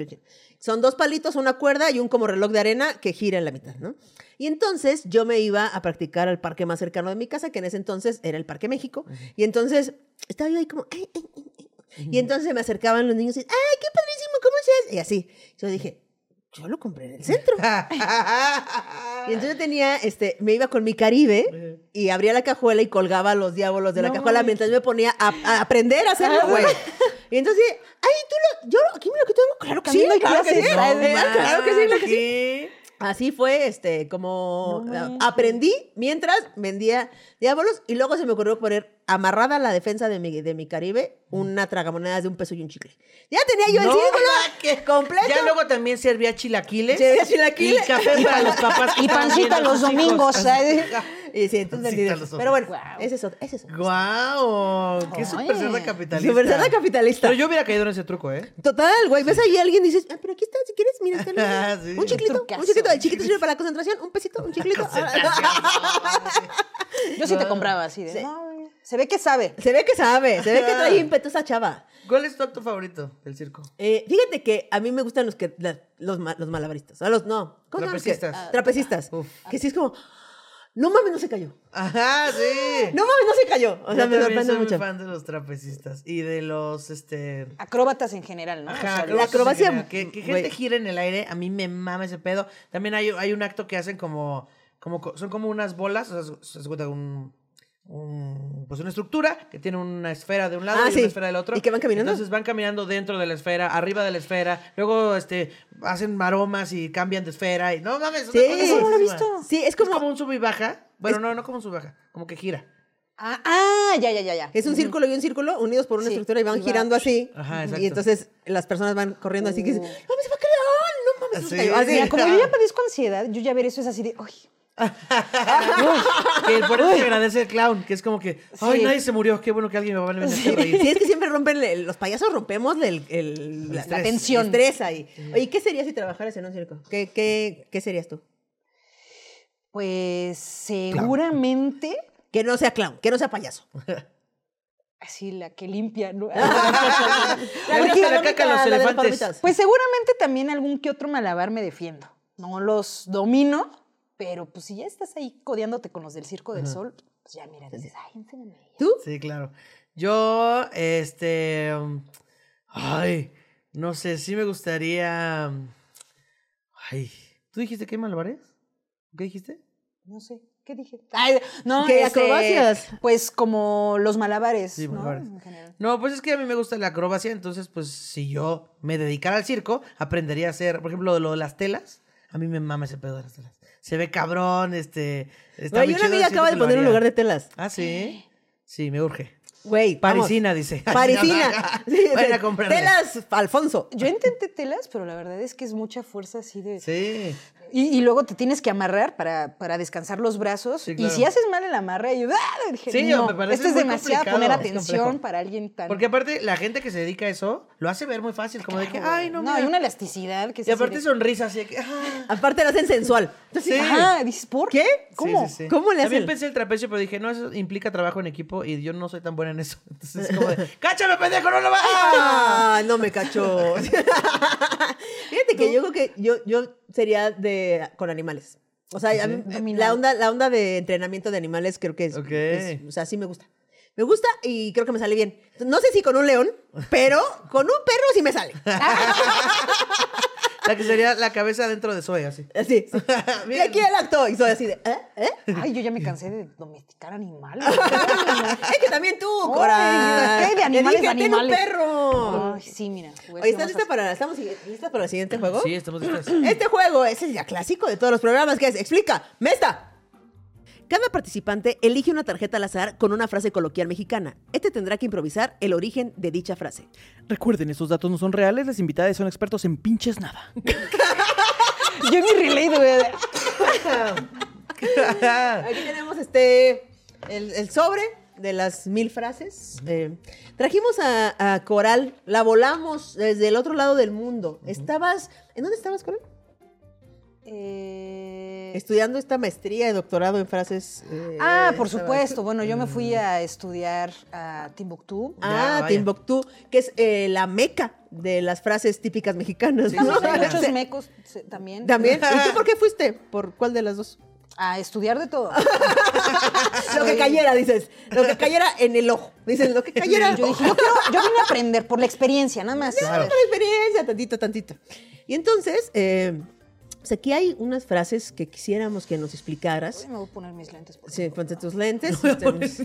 S1: Son dos palitos, una cuerda y un como reloj de arena que gira en la mitad, ¿no? Y entonces yo me iba a practicar al parque más cercano de mi casa, que en ese entonces era el Parque México. Y entonces estaba yo ahí como, ay, ay, ay, ay. Y entonces me acercaban los niños y, ay, qué padrísimo, ¿cómo se hace? Y así. Yo dije, yo lo compré en el centro. Y entonces yo tenía, este, me iba con mi Caribe y abría la cajuela y colgaba los diablos de la
S2: No
S1: cajuela mientras yo me ponía a, a aprender a hacerlo, güey. Y entonces, ay, tú lo, yo, aquí mira lo que tengo, claro que sí,
S2: También doy
S1: claro que sí,
S2: clases.
S1: Eh,
S2: No
S1: claro que sí, claro que. Así fue, este, como
S2: No manches.
S1: aprendí mientras vendía diablos y luego se me ocurrió poner amarrada a la defensa de mi, de mi Caribe una tragamonedas de un peso y un chicle. Ya tenía yo el círculo completo.
S3: Ya luego también servía chilaquiles.
S1: Servía chilaquiles.
S3: Y café para los papás.
S2: Y pancita los domingos. ¿sabes?
S1: Y sí, entonces. Pero bueno,
S2: Guau.
S1: ese es otro, ese es otro.
S3: ¡Guau! ¡Qué
S2: Oye.
S3: super cerda capitalista!
S1: Super cerda capitalista.
S3: Pero yo hubiera caído en ese truco, ¿eh?
S1: Total, güey, ves ahí a alguien y dices, ah, pero aquí está, si quieres, mira, está
S3: Ah, sí.
S1: un chiclito,
S2: Trucazo.
S1: un chiquito, el chiquito sirve para la concentración, un pesito, un chiclito.
S2: Yo sí te compraba así de.
S1: Sí.
S2: No, se ve que sabe.
S1: se ve que sabe, se ve que trae ímpetu esa chava.
S3: ¿Cuál es tu acto favorito del circo?
S1: Eh, fíjate que a mí me gustan los que la- los, ma- los malabaristas. O sea, los no. ¿Cómo se llaman los que-
S3: Trapecistas.
S1: Ah, Trapecistas.
S3: Uf.
S1: Que sí es como. No mames, no se cayó.
S3: Ajá, sí.
S1: No mames, no se cayó. O sea,
S3: Yo
S1: me sorprende
S3: soy muy
S1: mucho.
S3: fan de los trapecistas y de los, este...
S2: Acróbatas en general, ¿no? O
S3: Ajá,
S2: sea,
S3: acrobacias
S1: la acrobacia.
S3: Que, que gente gira en el aire, a mí me mama ese pedo. También hay, hay un acto que hacen como, como, co- son como unas bolas, o sea, se- se cuenta un, un- pues una estructura que tiene una esfera de un lado
S1: Ah,
S3: y
S1: sí.
S3: una esfera del otro.
S1: ¿Y que van caminando?
S3: Entonces van caminando dentro de la esfera, arriba de la esfera, luego este hacen maromas y cambian de esfera y no mames,
S1: Sí. no lo he
S2: visto.
S1: Sí, es
S3: Es
S1: como.
S3: como un sub y baja. Bueno, no, no como un sub y baja, como que gira.
S2: Ah, ah, ya, ya, ya, ya.
S1: Es un círculo y un círculo unidos por una
S2: Sí,
S1: estructura y van
S2: y va-
S1: girando así.
S3: Ajá, exacto.
S1: y entonces las personas van corriendo así que dicen,
S2: Uh.
S1: no mames, se va a. ¡Ah, no mames, no se
S3: Sí.
S1: cayó". Así.
S2: Mira, como yo ya padezco ansiedad, yo ya ver eso es así de.
S3: Que por eso se agradece el clown, que es como que, ay,
S2: Sí.
S3: nadie se murió, qué bueno que alguien me va a venir a hacer reír.
S1: Sí, es que siempre rompen, el- los payasos rompemos el, el- la, la tensión. El estrés ahí. Oye, ¿qué sería si trabajaras en un circo? ¿Qué, qué, qué serías tú?
S2: pues seguramente.
S1: Que no sea clown, que no sea payaso.
S2: Así la que limpia, ¿no?
S3: La la caca a los elefantes.
S2: Pues seguramente también algún que otro malabar me defiendo. No los domino, pero pues si ya estás ahí codeándote con los del Circo del Sol, pues ya mira, dices, ay, enséñame.
S1: ¿Tú?
S3: Sí, claro. Yo, este. Ay, no sé, sí me gustaría. Ay, ¿tú dijiste qué malabares? ¿Qué dijiste?
S2: No sé, ¿qué dije? Ay, no,
S1: ¿Qué
S2: este,
S1: acrobacias?
S2: Pues como los malabares,
S3: Sí,
S2: ¿no?
S3: malabares. No, pues es que a mí me gusta la acrobacia, entonces, pues si yo me dedicara al circo, aprendería a hacer, por ejemplo, lo de las telas. A mí me mama ese pedo de las telas. Se ve cabrón, este. Está
S1: Güey,
S3: muy
S1: una
S3: chido,
S1: amiga
S3: siento
S1: acaba
S3: que
S1: de
S3: lo
S1: poner un
S3: haría.
S1: lugar de telas.
S3: Ah, sí. Sí, me urge.
S1: Güey, vamos.
S3: Parisina, dice.
S1: Parisina. Sí,
S3: Vayan a comprarle.
S1: Telas, Alfonso.
S2: Yo intenté telas, pero la verdad es que es mucha fuerza así de...
S3: Sí.
S2: Y, y luego te tienes que amarrar para, para descansar los brazos.
S3: Sí,
S2: Y si haces mal el amarre, yo ¡ah! dije,
S3: Sí,
S2: no,
S3: me parece
S2: esto es demasiado poner atención para alguien tan...
S3: Porque aparte, la gente que se dedica a eso lo hace ver muy fácil, como de que, ay, no,
S2: no,
S3: mira.
S2: hay una elasticidad que
S3: Y aparte sonrisa así de que, ah.
S1: Aparte lo hacen sensual. Entonces,
S3: Sí.
S2: Ajá, dices, ¿por
S1: ¿Qué?
S2: ¿Cómo?
S3: Sí, sí, sí.
S1: ¿Cómo le
S3: También
S1: hacen?
S3: pensé el trapecio, pero dije, no, eso implica trabajo en equipo y yo no soy tan buena en eso. Entonces es como de, ¡cáchame, pendejo, no lo va!
S1: Ah, no me cachó. Fíjate que yo creo que yo, yo sería de con animales. O sea, a mí-
S2: Dominante.
S1: la onda, la onda de entrenamiento de animales creo que es,
S3: Ok.
S1: es- o sea, sí me gusta. Me gusta y creo que me sale bien. No sé si con un león, pero con un perro sí me sale.
S3: La que sería la cabeza dentro de Zoe, así.
S1: Así. sí. y aquí el acto y soy así de, ¿eh? ¿eh?
S2: Ay, yo ya me cansé de domesticar animales.
S1: Es que también tú,
S2: Ay,
S1: Coral.
S2: ¿qué de animales,
S1: dije, "Ten un
S2: animales"?
S1: perro.
S2: Ay, sí, mira.
S1: Oye, ¿estás lista para, estamos listas para el siguiente juego?
S3: Sí, estamos listos.
S1: Este juego es el ya clásico de todos los programas que es Explica, Mesta. Cada participante elige una tarjeta al azar con una frase coloquial mexicana. Este tendrá que improvisar el origen de dicha frase.
S4: Recuerden, estos datos no son reales, las invitadas son expertos en pinches nada.
S2: Yo en mi relay de...
S1: Aquí tenemos este el, el sobre de las mil frases. Eh, trajimos a, a Coral, la volamos desde el otro lado del mundo. Estabas, ¿en dónde estabas, Coral?
S2: Eh,
S1: Estudiando esta maestría y doctorado en frases. eh,
S2: Ah, por supuesto. Bueno, yo me fui a estudiar a Timbuktu.
S3: Ya,
S1: Ah,
S3: vaya.
S1: Timbuktu, que es eh, la meca de las frases típicas mexicanas. ¿no?
S2: También hay muchos
S1: Sí.
S2: mecos también.
S1: También. ¿Y tú por qué fuiste? ¿Por cuál de las dos?
S2: A estudiar de todo.
S1: Lo que cayera, dices. Lo que cayera en el ojo. Dicen, lo que cayera.
S2: Yo dije, yo, quiero, yo vine a aprender por la experiencia, nada más.
S1: Claro. Una experiencia, tantito, tantito. Y entonces, eh, pues aquí hay unas frases que quisiéramos que nos explicaras.
S2: Me voy a poner mis lentes. por
S1: Sí, ponte tus lentes. este, es,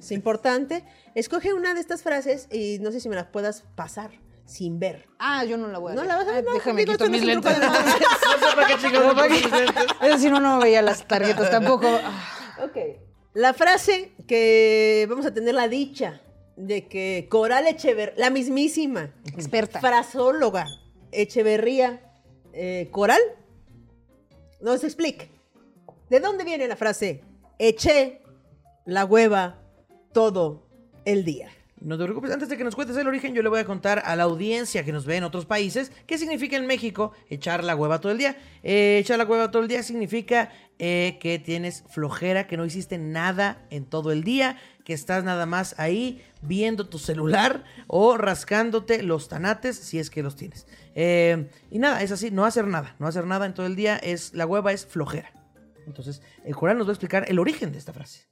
S1: es importante. Escoge una de estas frases y no sé si me las puedas pasar sin ver.
S2: Ah, yo no la voy a
S1: No
S2: ver.
S1: la vas a ver,
S2: Ah,
S1: no,
S2: Déjame
S1: digo,
S2: quito
S1: no
S2: mis lentes.
S3: No sé para qué me puse mis lentes.
S2: Es si no, no veía las tarjetas tampoco.
S1: Ok. La frase que vamos a tener la dicha de que Coral Echeverría, la mismísima
S2: Experta.
S1: frasóloga Echeverría eh, Coral, nos explique. ¿De dónde viene la frase? Eché la hueva todo el día.
S3: No te preocupes, antes de que nos cuentes el origen, yo le voy a contar a la audiencia que nos ve en otros países qué significa en México echar la hueva todo el día. Eh, echar la hueva todo el día significa eh, que tienes flojera, que no hiciste nada en todo el día, que estás nada más ahí viendo tu celular o rascándote los tanates si es que los tienes. Eh, y nada, es así, no hacer nada, no hacer nada en todo el día, es la hueva es flojera. Entonces, el coral nos va a explicar el origen de esta frase.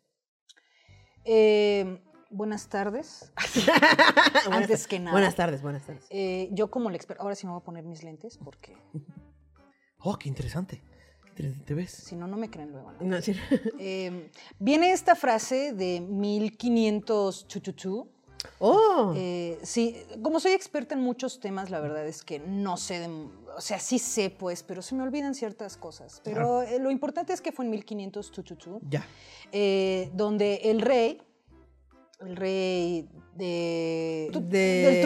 S2: Eh, buenas tardes. Antes que nada.
S1: Buenas tardes, buenas tardes.
S2: Eh, yo como la experta, ahora sí me voy a poner mis lentes porque
S3: Oh, qué interesante. ¿Te, ves?
S2: si no, no me creen luego. ¿no?
S1: Sí.
S2: Eh, viene esta frase de 1500 chuchuchú.
S1: Oh,
S2: Eh, sí, como soy experta en muchos temas, la verdad es que no sé, de- o sea, sí sé pues, pero se me olvidan ciertas cosas. Pero eh, lo importante es que fue en 1500 chuchuchú,
S3: Ya.
S2: donde el rey, el rey de...
S1: de,
S2: del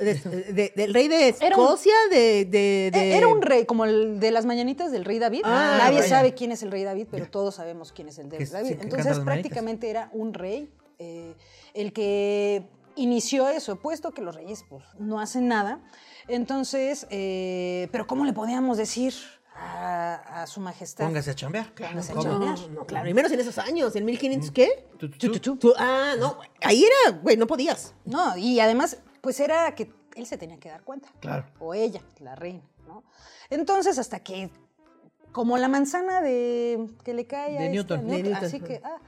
S1: de- de- del rey de
S2: Era un-
S1: Escocia, de,
S2: Era un rey, como el de las mañanitas del rey David.
S1: Ah,
S2: Nadie
S3: vaya.
S2: sabe quién es el rey David, pero todos sabemos quién es el rey David. Entonces, prácticamente era un rey eh, el que inició eso, puesto que los reyes pues, no hacen nada. Entonces, eh, pero ¿cómo le podíamos decir a, a su majestad?
S3: Póngase a chambear. Claro.
S2: Póngase a chambear.
S1: No, no, claro, y menos en esos años, en 1500, ¿qué? Tú- ah, no, ahí era, güey, no podías.
S2: No, y además, pues era que él se tenía que dar cuenta.
S3: Claro.
S2: O ella, la reina, ¿no? Entonces, hasta que, como la manzana de que le cae a
S3: De
S2: este
S3: Newton.
S1: De Newton,
S2: así que, ah,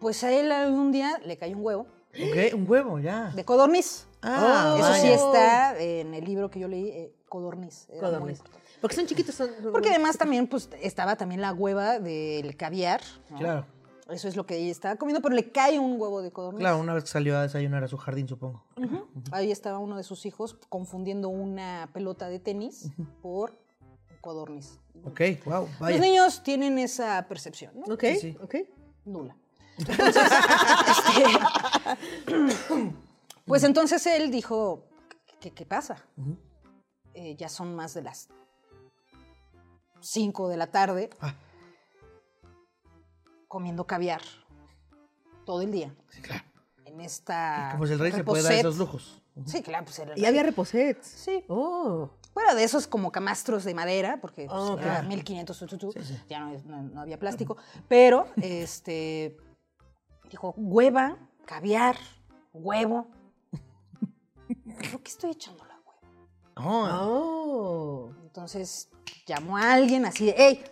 S2: pues a él algún día le cayó un huevo
S3: Ok, un huevo, ya.
S2: de codorniz.
S3: Ah,
S2: Eso sí está en el libro que yo leí, eh, codorniz. era
S1: Codorniz. Porque son chiquitos. Son,
S2: Porque además también, pues, estaba también la hueva del caviar. ¿no?
S3: Claro.
S2: Eso es lo que ella estaba comiendo, pero le cae un huevo de codorniz.
S3: Claro, una vez que salió a desayunar a su jardín, supongo.
S2: Ahí estaba uno de sus hijos confundiendo una pelota de tenis por codorniz.
S3: Ok, wow,
S2: Los niños tienen esa percepción, ¿no?
S1: Ok,
S3: Sí, sí.
S1: ok.
S2: Nula. Entonces, este, pues entonces él dijo, ¿qué, qué pasa? Eh, ya son más de las 5 de la tarde
S3: Ah.
S2: comiendo caviar todo el día.
S3: Sí, claro.
S2: En esta.
S3: Como si el rey se puede dar
S2: reposet.
S3: esos lujos.
S2: Sí, claro, pues era el
S1: Y había reposets.
S2: Sí.
S1: Oh.
S2: Fuera de esos como camastros de madera, porque pues,
S1: Oh,
S2: era
S1: claro.
S2: 1500, tu, tu, tu, ya no, no- no había plástico. Pero, este, dijo, hueva, caviar, huevo. ¿Por qué estoy echando la hueva?
S3: No,
S1: Oh.
S2: Entonces llamó a alguien así de, hey,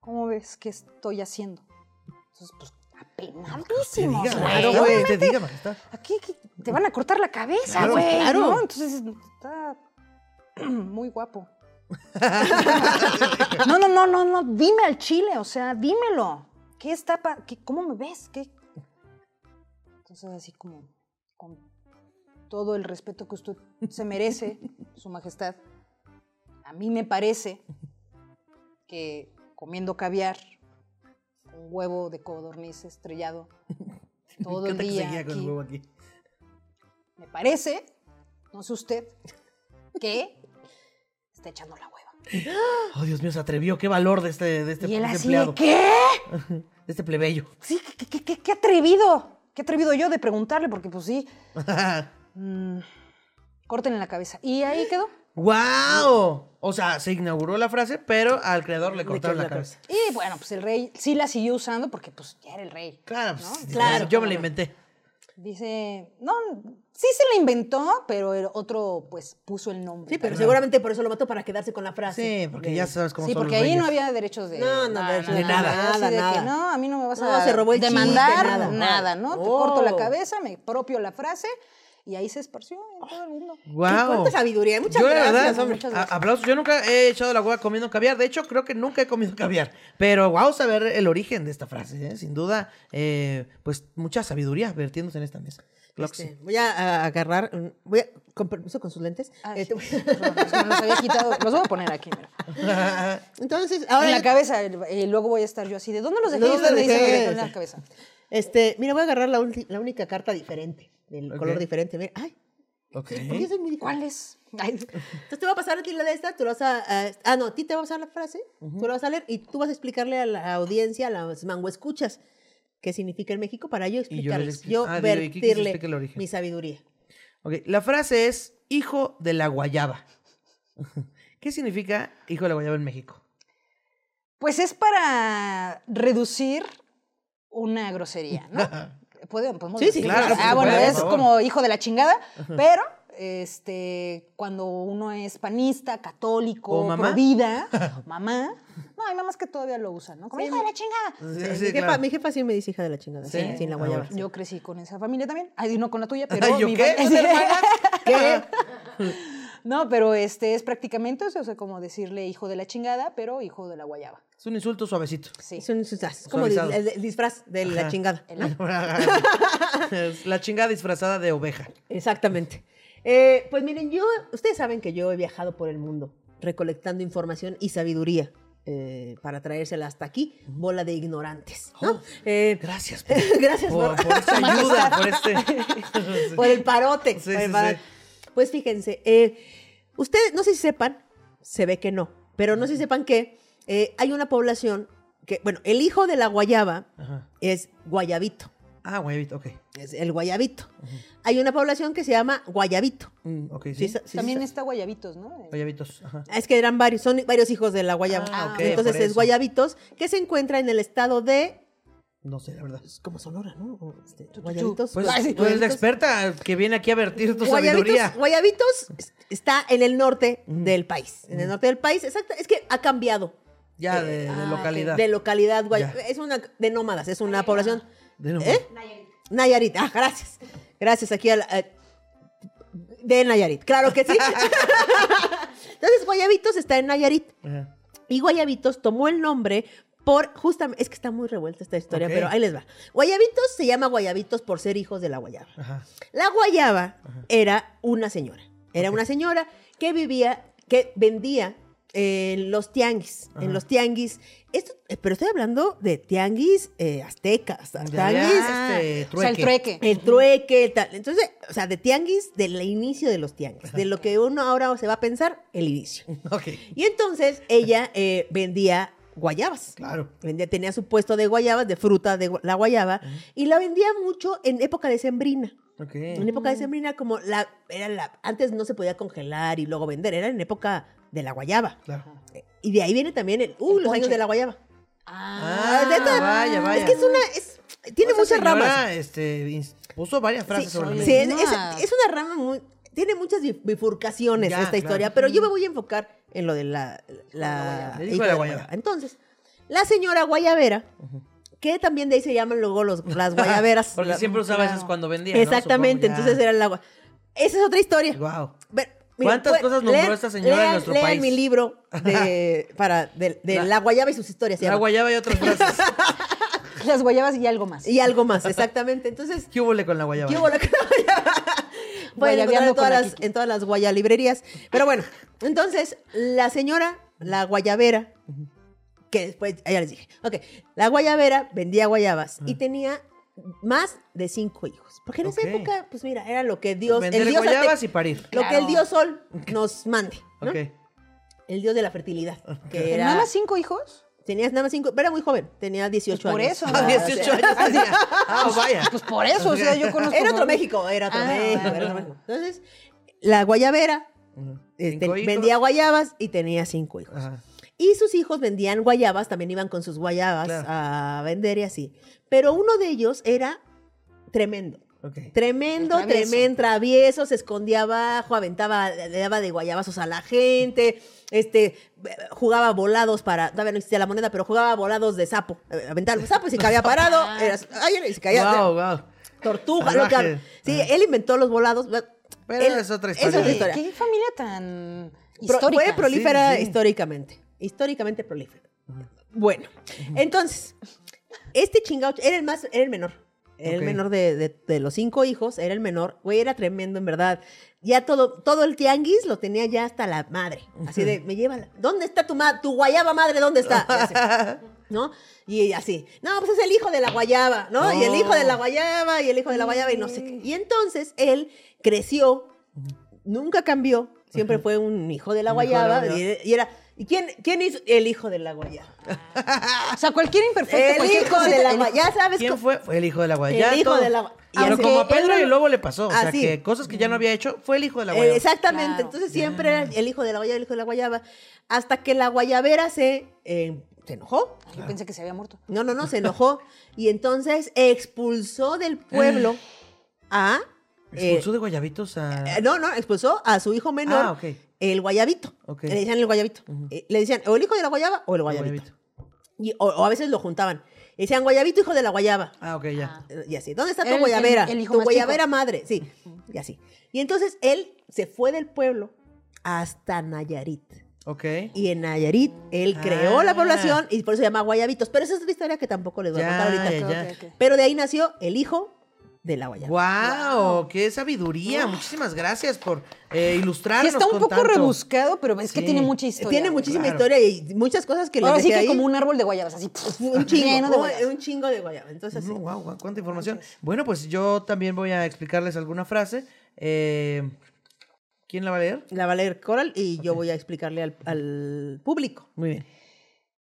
S2: ¿cómo ves qué estoy haciendo? Entonces, pues,
S3: que
S2: apenadísimo.
S3: diga,
S2: güey.
S3: claro, güey. Usted diga, majestad.
S2: Aquí te van a cortar la cabeza,
S1: Claro,
S2: güey.
S1: claro.
S2: ¿no? Entonces está muy guapo. no, no, no, no, no. Dime al chile, o sea, dímelo. ¿Qué está pa qué- ¿Cómo me ves? ¿Qué? Entonces, así como con todo el respeto que usted se merece, Su Majestad, a mí me parece que comiendo caviar, un huevo de codorniz estrellado todo el
S3: que
S2: día.
S3: seguía con el
S2: aquí,
S3: huevo aquí.
S2: me parece, no sé usted, que está echando la hueva.
S3: Oh, Dios mío, se atrevió. Qué valor de este, de este,
S2: y él
S3: de este
S2: así
S3: empleado.
S2: de, ¿qué?
S3: De este plebeyo.
S2: Sí, ¿qué, qué, qué- qué atrevido. Qué atrevido yo de preguntarle, porque pues sí, mm, córtenle la cabeza. Y ahí quedó.
S3: ¡Wow! O sea, se inauguró la frase, pero al creador le cortaron la
S1: la
S3: cabeza.
S2: Y bueno, pues el rey sí la siguió usando porque pues ya era el rey.
S3: Claro,
S2: ¿no?
S3: pues,
S1: Claro,
S3: yo me la inventé.
S2: Dice, no, sí se la inventó, pero el otro pues puso el nombre.
S1: Sí, pero seguramente por eso lo mató para quedarse con la frase.
S3: Sí, porque
S1: de-
S3: ya sabes cómo
S2: Sí,
S3: son
S2: porque
S3: los
S2: ahí no había derechos de
S1: No, no, derechos
S3: de nada.
S2: de que,
S1: nada.
S2: no, a mí no me vas
S1: No,
S2: a
S1: se robó el chiste,
S2: demandar
S1: nada.
S2: nada, ¿no? Te
S1: Oh.
S2: corto la cabeza, me propio la frase y ahí se esparció en todo el mundo.
S1: Qué-
S3: ¡Wow!
S1: Cuánta sabiduría. Muchas
S3: yo, la
S1: gracias,
S3: verdad,
S1: hombre.
S2: muchas
S3: a-
S2: gracias.
S3: aplausos. Yo nunca he echado la hueá comiendo caviar. De hecho, creo que nunca he comido caviar. Pero wow, saber el origen de esta frase. ¿eh? Sin duda, eh, pues mucha sabiduría vertiéndose en esta mesa.
S1: Este,
S3: sí.
S1: voy a, agarrar, voy a, con permiso con sus lentes.
S2: Ah,
S1: Eh, te voy-
S2: los había quitado. Los voy a poner aquí, mira.
S1: Entonces, ahora
S2: en la cabeza, y luego voy a estar yo así de ¿dónde los dejé? Y
S1: ¿Dónde
S2: dice
S1: dejé?
S2: en la cabeza.
S1: este, mira, voy a agarrar la, la única carta diferente, del color diferente. Mira, ay,
S3: Ok.
S1: ¿por Entonces te va a pasar a ti la de esta, tú lo vas a, ah, no, a ti te va a pasar la frase, tú la vas a leer y tú vas a explicarle a la audiencia, a las mango escuchas, qué significa en México para yo
S3: yo le
S1: explicarles,
S3: expli-
S1: yo,
S3: ah, se
S1: vertirle mi sabiduría.
S3: Ok, La frase es hijo de la guayaba. ¿Qué significa hijo de la guayaba en México?
S2: Pues es para reducir una grosería, ¿no? ¿Puede- podemos
S1: Sí, sí,
S3: claro,
S2: Ah, bueno, es como hijo de la chingada, pero este, cuando uno es panista, católico,
S3: ¿O mamá?
S2: pro vida, mamá, no, hay mamás que todavía lo usan, ¿no? Como
S1: Sí,
S2: hijo de la chingada.
S3: Sí,
S1: mi, jefa,
S3: claro.
S1: mi jefa sí me dice hija de la chingada,
S3: Sí.
S1: sin, la
S3: Ah,
S1: guayaba.
S3: bueno.
S2: Yo crecí con esa familia también. Ay, no con la tuya, pero.
S3: ¿Yo
S2: mi
S3: qué?
S1: ¿Qué?
S2: No, pero este es prácticamente eso, o sea, como decirle hijo de la chingada, pero hijo de la guayaba.
S3: Es un insulto suavecito.
S2: Sí.
S1: Es, un- es un- es como el, el disfraz de la
S3: Ajá.
S1: chingada.
S3: La chingada disfrazada de oveja.
S1: Exactamente. Eh, pues miren, yo, ustedes saben que yo he viajado por el mundo recolectando información y sabiduría eh, para traérsela hasta aquí, bola de ignorantes. ¿no?
S3: Oh,
S1: Eh,
S3: Gracias por,
S1: gracias
S3: por,
S1: por,
S3: por esta ayuda, por este...
S1: por el parote.
S3: Sí,
S1: por el
S3: sí, sí.
S1: Pues fíjense, eh, ustedes, no sé si sepan, se ve que no, pero no sé si sepan que eh, hay una población que, bueno, el hijo de la guayaba
S3: Ajá.
S1: es guayabito.
S3: Ah, guayabito, ok.
S1: Es el guayabito. Hay una población que se llama guayabito.
S3: Mm, ok, sí.
S1: Sí, sa- sí,
S2: También está guayabitos, ¿no?
S3: Guayabitos, ajá.
S1: Es que eran varios, son varios hijos de la guayaba.
S3: Ah, ok,
S1: Entonces
S3: por
S1: es guayabitos, que se encuentra en el estado de.
S3: No sé, la verdad.
S1: Es como Sonora, ¿no? O, este, guayabitos.
S3: Pues
S1: Ay, sí,
S3: tú eres la
S1: guayabitos.
S3: experta que viene aquí a vertir tu sabiduría.
S1: Guayabitos, Guayabitos es- está en el norte del país. En el norte del país, exacto. Es que ha cambiado
S3: Ya, de, de
S2: Ah,
S3: localidad.
S1: de localidad.
S3: Ya.
S1: Es una de nómadas, es una población.
S3: De nuevo.
S1: ¿Eh? Nayarit. Ah, gracias. Gracias aquí a la- eh, de Nayarit. Claro que sí. Entonces, Guayabitos está en Nayarit.
S3: Ajá.
S1: Y Guayabitos tomó el nombre por justamente, es que está muy revuelta esta historia, pero ahí les va. Guayabitos se llama Guayabitos por ser hijos de la guayaba.
S3: Ajá.
S1: La guayaba era una señora. Era una señora que vivía, que vendía en los tianguis.
S3: Ajá.
S1: En los tianguis. Esto, eh, pero estoy hablando de tianguis eh, aztecas.
S3: Ya,
S1: Tianguis.
S3: este,
S2: O sea, el
S3: trueque.
S2: trueque.
S1: El trueque, tal. Entonces, o sea, de tianguis del inicio de los tianguis. De lo que uno ahora se va a pensar, el inicio. Y entonces ella eh, vendía guayabas.
S3: claro.
S1: Vendía, tenía su puesto de guayabas, de fruta de la guayaba, y la vendía mucho en época de sembrina.
S3: Ok.
S1: En época de sembrina, como la, era la, antes no se podía congelar y luego vender, era en época de la guayaba.
S3: Claro.
S1: Y de ahí viene también el, uh,
S2: El
S1: los años de la guayaba.
S3: Ah,
S1: neta,
S3: vaya, vaya.
S1: Es que es una, es- tiene muchas
S3: señora,
S1: ramas.
S3: Este, puso varias frases
S1: Sí,
S3: sobre
S1: Sí, es, es-
S2: Una-
S1: es una rama muy, tiene muchas bif- bifurcaciones
S3: Ya,
S1: esta
S3: claro.
S1: historia, pero yo me voy a enfocar en lo de la, la,
S3: hijo
S1: hija
S3: de la guayaba.
S1: Entonces, la señora guayabera, que también de ahí se llaman luego los, las guayaberas.
S3: Porque
S1: La-
S3: siempre usaba
S2: claro.
S3: esas cuando vendía.
S1: Exactamente, entonces era el agua. Esa es otra historia.
S3: Wow.
S1: Ver,
S3: ¿Cuántas
S1: pues,
S3: cosas nombró esta señora en nuestro
S1: lean
S3: país?
S1: mi libro de, para, de, de
S3: La-
S1: la, guayaba y sus historias.
S3: La
S1: llama.
S3: guayaba y otras frases.
S2: Las guayabas y algo más.
S1: Y algo más, exactamente. Entonces,
S3: ¿Qué hubo con la guayaba?
S1: ¿Qué hubo la guayaba? Pueden encontrar en todas, las, en todas las guayalibrerías. Pero bueno, entonces, la señora, la guayabera, que después, ya les dije, ok, la guayabera vendía guayabas y tenía más de cinco hijos. Porque en esa época, pues mira, era lo que Dios,
S3: Vender
S1: el Dios
S3: guayabas y parir.
S1: lo que el. Dios Sol nos mande, ¿no?
S3: Ok.
S1: El Dios de la fertilidad, que
S2: ¿Pero
S1: era...
S2: ¿Nada más cinco hijos?
S1: Tenías nada más cinco, era muy joven, tenía 18
S2: Pues por
S1: años.
S2: eso,
S3: Ah,
S2: ¿no?
S3: 18 años tenía. Ah, vaya.
S2: Pues por eso, o sea, yo conozco.
S1: Era otro México, era otro
S2: Ah,
S1: México,
S2: bueno,
S1: era otro. México. Entonces, la guayabera este, vendía guayabas y tenía cinco hijos.
S3: Ajá.
S1: Y sus hijos vendían guayabas, también iban con sus guayabas
S3: Claro.
S1: a vender y así. Pero uno de ellos era tremendo. Tremendo,
S2: travieso.
S1: tremendo, travieso, se escondía abajo, aventaba, le daba de guayabazos a la gente, este, jugaba volados para, todavía no existía la moneda, pero jugaba volados de sapo, eh, aventaba los sapos y se caía parado, era, ay, se caía,
S3: Wow, wow.
S1: tortuga, lo que- sí, él inventó los volados,
S3: Pero
S1: él-
S3: es otra
S1: es
S3: historia.
S1: otra historia.
S2: ¿Qué familia tan
S1: Pro-
S2: histórica?
S1: Fue prolífera
S3: Sí, sí.
S1: históricamente. Históricamente prolífera. Bueno, entonces, este chingado era el más, era el menor. Era el menor de, de- de los cinco hijos, era el menor. Güey, era tremendo, en verdad. Ya todo, todo el tianguis lo tenía ya hasta la madre. Así de, me lleva, la- ¿dónde está tu madre? Tu guayaba madre, ¿dónde está? ¿No? Y así, no, pues es el hijo de la guayaba, ¿no? Y el hijo de la guayaba, y el hijo de la guayaba, y no sé qué. Y entonces él creció, nunca cambió, siempre fue un hijo de la guayaba,
S3: guayaba.
S1: y, y era, ¿y quién, quién hizo? El hijo de la guayaba.
S2: O sea, cualquier imperfecto.
S1: El
S2: cualquier
S1: hijo de la
S2: el hijo-
S1: guayaba, ya sabes
S3: ¿Quién
S1: cómo-
S3: fue? Fue el hijo de la guayaba.
S1: El hijo de la gua-
S3: Y Pero como a Pedro y
S1: no-
S3: Lobo le pasó. O sea,
S1: Así.
S3: que cosas que ya no había hecho, fue el hijo de la
S1: Eh,
S3: guayaba.
S1: exactamente,
S2: Claro.
S1: entonces siempre era el hijo de la guayaba, el hijo de la guayaba, hasta que la guayabera se, eh, se enojó.
S2: Yo pensé que se había muerto.
S1: No, no, no, se enojó. y entonces expulsó del pueblo a... eh,
S3: Expulsó de guayabitos a...
S1: eh, no, no, expulsó a su hijo menor,
S3: Ah, ok.
S1: El guayabito. Le decían el guayabito. Eh, Le decían o el hijo de la guayaba o el guayabito. Y, o, o a veces lo juntaban. Le decían guayabito, hijo de la guayaba.
S3: Ah, ok, ya.
S1: Eh, Y así, ¿dónde está tu
S2: El-
S1: guayabera?
S2: el hijo
S1: tu
S2: más
S1: guayabera
S2: chico.
S1: madre, sí. Y así. Y entonces él se fue del pueblo hasta Nayarit.
S3: Ok.
S1: Y en Nayarit él creó
S3: Ah.
S1: la población y por eso se llama Guayabitos. Pero esa es otra historia que tampoco les voy a
S3: Ya,
S1: contar ahorita.
S3: ya, ya.
S2: Ok, ok.
S1: Pero de ahí nació el hijo de la Guayaba.
S3: ¡Wow! ¡Qué sabiduría! Muchísimas gracias por eh,
S2: Sí,
S3: ilustrarnos
S2: está un
S3: con
S2: poco
S3: tanto.
S2: rebuscado, pero es que
S3: Sí.
S2: tiene mucha historia.
S1: Tiene muchísima
S3: claro.
S1: historia y muchas cosas que
S2: Ahora sí
S1: dejé
S2: que
S1: ahí.
S2: como un árbol de guayabas, así.
S1: un chingo,
S2: de guayabas.
S1: un chingo de guayaba. Entonces,
S3: No,
S1: sí.
S3: wow, cuánta información. Bueno, pues yo también voy a explicarles alguna frase. Eh, ¿Quién la va a leer?
S1: la va a leer Coral y yo voy a explicarle al, al público.
S3: Muy bien.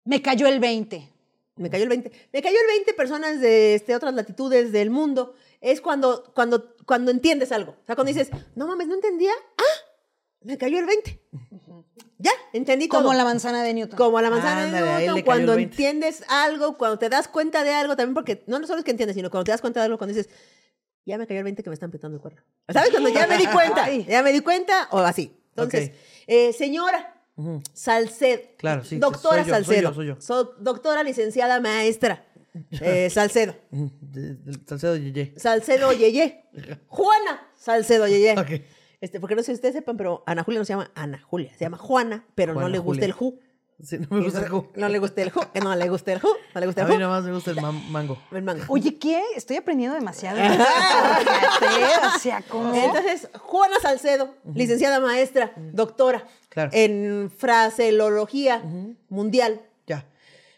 S2: Me cayó el 20.
S1: Me cayó el 20. Me cayó el 20 personas de este, otras latitudes del mundo. Es cuando, cuando, cuando entiendes algo. O sea, cuando dices, no mames, no entendía. ¡Ah! Me cayó el 20. Ya, entendí todo.
S2: Como la manzana de Newton.
S1: Como la manzana
S3: Ándale,
S1: de Newton, cuando
S3: el 20.
S1: entiendes algo, cuando te das cuenta de algo, también porque no solo es que entiendes, sino cuando te das cuenta de algo, cuando dices, ya me cayó el 20 que me están petando el cuerno. ¿Sabes? Cuando ya me di cuenta, ya me di cuenta, o así. Entonces, eh, señora
S3: Ujú.
S1: Salcedo.
S3: Claro, sí,
S1: Doctora
S3: soy yo, soy
S1: Salcedo.
S3: yo, soy yo.
S1: So- doctora, licenciada, maestra. Eh, Salcedo.
S3: Salcedo Yeye.
S1: Salcedo Yeye. Juana Salcedo Yeye.
S3: Ok.
S1: Este, porque no sé si ustedes sepan, pero Ana Julia no se llama Ana Julia, se llama Juana, pero
S3: Juana
S1: no le gusta
S3: Julia.
S1: el ju.
S3: Sí, no me gusta el jugo.
S1: No le gusta el que no le gusta el jugo, no le gusta
S3: A
S1: el
S3: mí
S1: jugo.
S3: nomás me gusta el mango.
S1: El mango.
S2: Oye, ¿qué? Estoy aprendiendo demasiado. Fíjate, o sea, ¿cómo?
S1: Entonces, Juana Salcedo, licenciada maestra, doctora
S3: Claro.
S1: en fraseología mundial.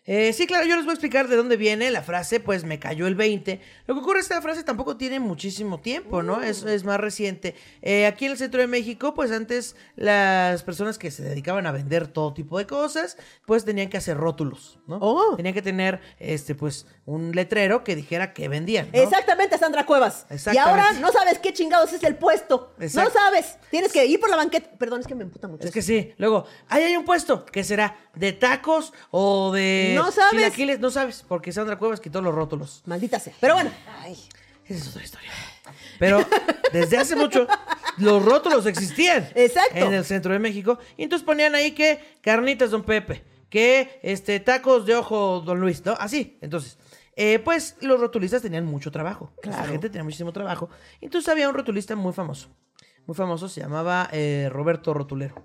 S3: Eh, sí, claro, yo les voy a explicar de dónde viene la frase, pues me cayó el 20. Lo que ocurre es que esta frase tampoco tiene muchísimo tiempo, ¿no? Es, es más reciente. Eh, aquí en el centro de México, pues antes las personas que se dedicaban a vender todo tipo de cosas, pues tenían que hacer rótulos, ¿no?
S1: Oh.
S3: Tenían que tener, este, pues, un letrero que dijera que vendían, ¿no?
S1: Exactamente, Sandra Cuevas. Y ahora no sabes qué chingados es el puesto.
S3: Exacto.
S1: No sabes. Tienes que ir por la banqueta. Perdón, es que me emputa mucho.
S3: Es que sí. Luego, ahí hay un puesto. ¿Qué será? ¿De tacos o de
S1: No sabes.
S3: chilaquiles? No sabes, porque Sandra Cuevas quitó los rótulos.
S1: Maldita sea. Pero bueno,
S2: Ay,
S3: Esa es otra historia. Pero desde hace mucho los rótulos existían.
S1: Exacto.
S3: En el centro de México. Y entonces ponían ahí que carnitas Don Pepe, que este tacos de ojo Don Luis, ¿no? Así. Entonces, eh, pues los rotulistas tenían mucho trabajo. La gente tenía muchísimo trabajo. Entonces había un rotulista muy famoso. Muy famoso, se llamaba eh, Roberto Rotulero.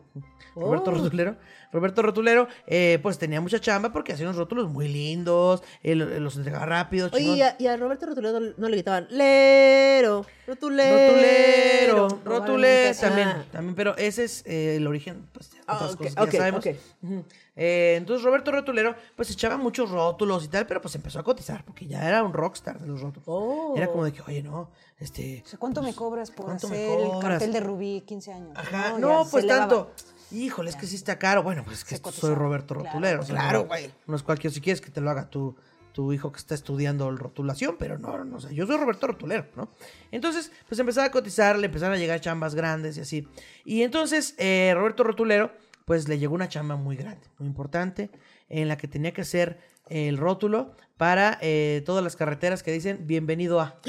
S3: Roberto
S1: Oh.
S3: Rotulero. Roberto Rotulero, eh, pues tenía mucha chamba porque hacía unos rótulos muy lindos, eh, lo- los entregaba rápido.
S1: oye, y a, y a Roberto Rotulero no, no le gritaban lero, rotulero.
S3: Rotulero, rotulero también, también, pero ese es eh, el origen pues, de
S1: Ah,
S3: otras cosas que ya sabemos. Eh, entonces Roberto Rotulero pues echaba muchos rótulos y tal, pero pues empezó a cotizar porque ya era un rockstar de los rótulos.
S1: Oh.
S3: Era como de que, oye, no, este...
S2: o sea, ¿cuánto me cobras por
S3: ¿cuánto me
S2: hacer el cartel de Rubí 15 años?
S3: Ajá, no, pues tanto. Híjole, es que sí está caro. Bueno, pues es que soy. Roberto Rotulero. sea,
S1: claro,
S3: no-
S1: güey.
S3: No es cualquier, si quieres que te lo haga tu, tu hijo que está estudiando rotulación, pero no, no sé. Yo soy Roberto Rotulero, ¿no? Entonces, pues empezaba a cotizar, le empezaron a llegar chambas grandes y así. Y entonces, eh, Roberto Rotulero, pues le llegó una chamba muy grande, muy importante, en la que tenía que hacer el rótulo para eh, todas las carreteras que dicen bienvenido a.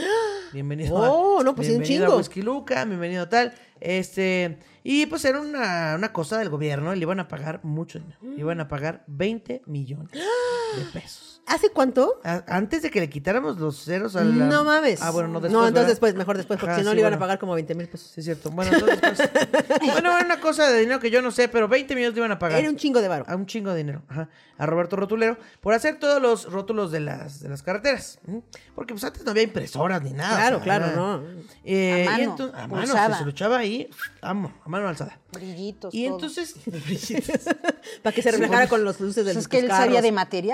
S3: Bienvenido a.
S1: Oh, no, pues un chingo.
S3: a Luca, bienvenido a tal. Este, y pues era una, una cosa del gobierno, y le iban a pagar mucho dinero. Le iban a pagar 20 millones de pesos.
S1: ¿Hace cuánto?
S3: A- antes de que le quitáramos los ceros a la...
S1: No mames.
S3: Ah, bueno, no después.
S1: No, entonces
S3: ¿verdad?
S1: después, mejor después, porque
S3: Ajá,
S1: si no
S3: sí,
S1: le iban a
S3: bueno.
S1: pagar como 20 mil pesos.
S3: Sí, es cierto. Bueno, entonces, pues, bueno, era una cosa de dinero que yo no sé, pero 20 millones le iban a pagar.
S1: Era un chingo de varo.
S3: A un chingo de dinero, ajá, a Roberto Rotulero, por hacer todos los rótulos de las, de las carreteras. ¿m? Porque pues antes no había impresoras ni nada.
S1: Claro,
S3: o sea,
S1: claro,
S3: nada.
S1: no.
S3: Eh,
S2: A
S3: y
S2: mano,
S3: entonces- a mano,
S2: pulsada.
S3: se lo echaba ahí, amo, a mano alzada.
S2: Brillitos,
S3: Y
S2: todo.
S3: entonces,
S1: Para que se reflejara con los luces de
S2: Pues es que él
S1: carros.
S2: sabía de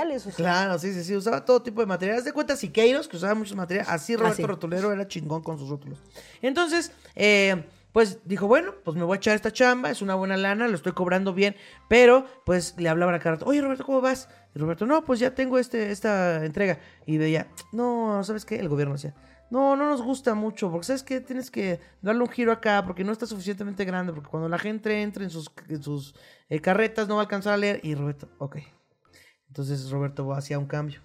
S2: materiales, o sea.
S3: claro, sí, sí, sí, usaba todo tipo de materiales. De cuenta, Siqueiros, que usaba muchos materiales, así Roberto
S1: sí.
S3: Rotulero era chingón con sus rótulos. Entonces, eh, pues dijo, bueno, pues me voy a echar esta chamba, es una buena lana, lo estoy cobrando bien, pero pues le hablaban a rato, oye Roberto, ¿cómo vas? Y Roberto, no, pues ya tengo este, esta entrega. Y veía, no, ¿sabes qué? El gobierno decía, no, no nos gusta mucho, porque sabes que tienes que darle un giro acá, porque no está suficientemente grande, porque cuando la gente entre en sus, en sus eh, carretas no va a alcanzar a leer. Y Roberto, ok. Entonces Roberto hacía un cambio.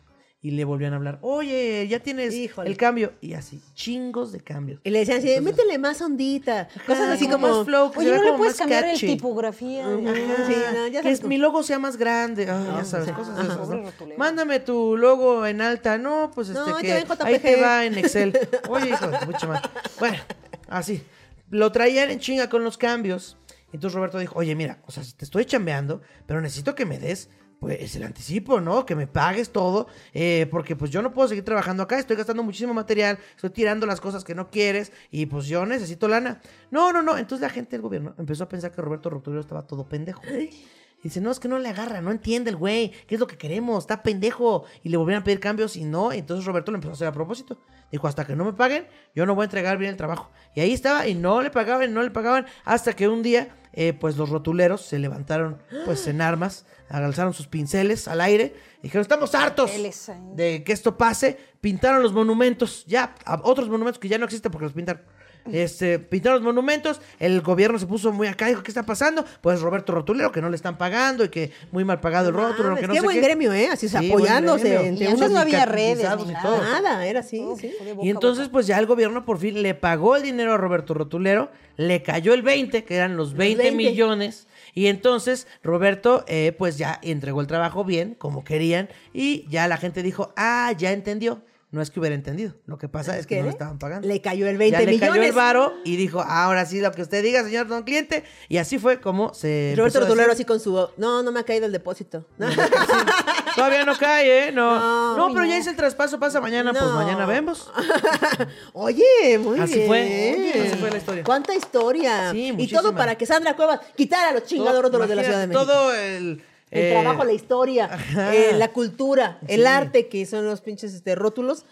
S3: Y le volvían a hablar, oye, ya tienes
S1: Híjole.
S3: el cambio. Y así, chingos de cambios.
S1: Y le decían así, métele más ondita. Cosas así
S3: como más flow, que
S2: Oye, ¿no le puedes
S3: más
S2: cambiar
S3: catchy.
S2: el tipografía?
S1: Ajá,
S2: Ajá.
S1: sí, no, ya
S3: que es, mi logo sea más grande. Ah, ya sabes,
S1: sí.
S3: cosas
S1: Ajá.
S3: esas, ¿no? Mándame tu logo en alta. No, pues este
S1: ahí te
S3: que
S1: va en JPG.
S3: ahí te va en Excel. Oye, hijo mucha madre. Bueno, así. Lo traían en chinga con los cambios. Entonces Roberto dijo, oye, mira, o sea, te estoy chambeando, pero necesito que me des pues el anticipo, ¿no? Que me pagues todo, eh, porque pues yo no puedo seguir trabajando acá, estoy gastando muchísimo material, estoy tirando las cosas que no quieres y pues yo necesito lana. No, no, no, entonces la gente del gobierno empezó a pensar que Roberto Rotulero estaba todo pendejo. Y dice, no, es que no le agarra, no entiende el güey, ¿qué es lo que queremos? Está pendejo. Y le volvieron a pedir cambios y no, entonces Roberto lo empezó a hacer a propósito. Dijo, hasta que no me paguen, yo no voy a entregar bien el trabajo. Y ahí estaba, y no le pagaban, no le pagaban, hasta que un día, eh, pues los rotuleros se levantaron, pues en armas, alzaron sus pinceles al aire, y dijeron, estamos hartos de que esto pase, pintaron los monumentos, ya, a- otros monumentos que ya no existen porque los pintaron. Este, pintaron los monumentos, el gobierno se puso muy acá, dijo, ¿qué está pasando? Pues Roberto Rotulero, que no le están pagando y que muy mal pagado el rótulo,
S1: Mames,
S3: que no
S1: qué
S3: sé
S1: buen
S3: qué.
S1: gremio, ¿eh? Así, o sea,
S3: Sí, buen
S1: apoyándose
S3: gremio.
S1: entre
S2: Y antes
S1: unos
S2: no había redes ni
S3: y
S2: nada.
S3: todo.
S1: Nada, era así, sí.
S3: Y entonces, pues ya el gobierno por fin le pagó el dinero a Roberto Rotulero, le cayó el 20, que eran los 20,
S1: 20.
S3: millones, y entonces Roberto, eh, pues ya entregó el trabajo bien, como querían, y ya la gente dijo, ah, ya entendió. no es que hubiera entendido. Lo que pasa es, que, no le estaban pagando.
S1: Le cayó el 20
S3: ya le
S1: millones.
S3: cayó el varo y dijo, ahora sí, lo que usted diga, señor don cliente. Y así fue como se.
S1: Roberto Rotulero así con su... No, no me ha caído el depósito. No.
S3: Todavía no cae, ¿eh? No.
S1: No,
S3: No, pero ya hice el traspaso, pasa mañana, pues mañana vemos.
S1: Oye, muy
S3: Así
S1: bien.
S3: fue, así fue la historia.
S1: ¿Cuánta historia?
S3: Sí,
S1: y todo para que Sandra Cuevas quitara los chingados rótulos de la Ciudad de México.
S3: Todo el.
S1: El
S3: eh,
S1: trabajo, la historia, eh, la cultura, el
S3: Sí.
S1: arte, que son los pinches este, rótulos.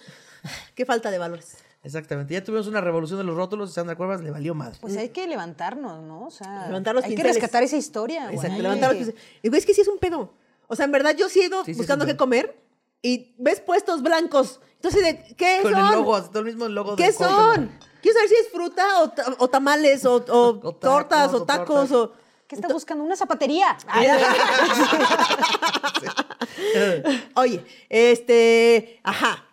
S1: Qué falta de valores.
S3: Exactamente. Ya tuvimos una revolución de los rótulos y Sandra Cuevas le valió madre.
S2: Pues hay que levantarnos, ¿no? O sea,
S1: Levantar los
S2: hay que
S1: pinceles.
S2: rescatar esa historia.
S1: Exacto, levantar los güey, es que sí es un pedo. O sea, en verdad, yo sí he ido
S3: Sí,
S1: buscando qué comer y ves puestos blancos. Entonces, ¿de qué
S3: Con
S1: son?
S3: el logo, todo el mismo logo
S1: ¿Qué
S3: de
S1: son? Quiero saber si es fruta o, ta- o tamales o, o
S3: tacos,
S1: tortas o
S3: o
S1: tacos
S3: tortas.
S1: o...
S2: ¿Qué está buscando? Una zapatería.
S1: Oye, este... Ajá.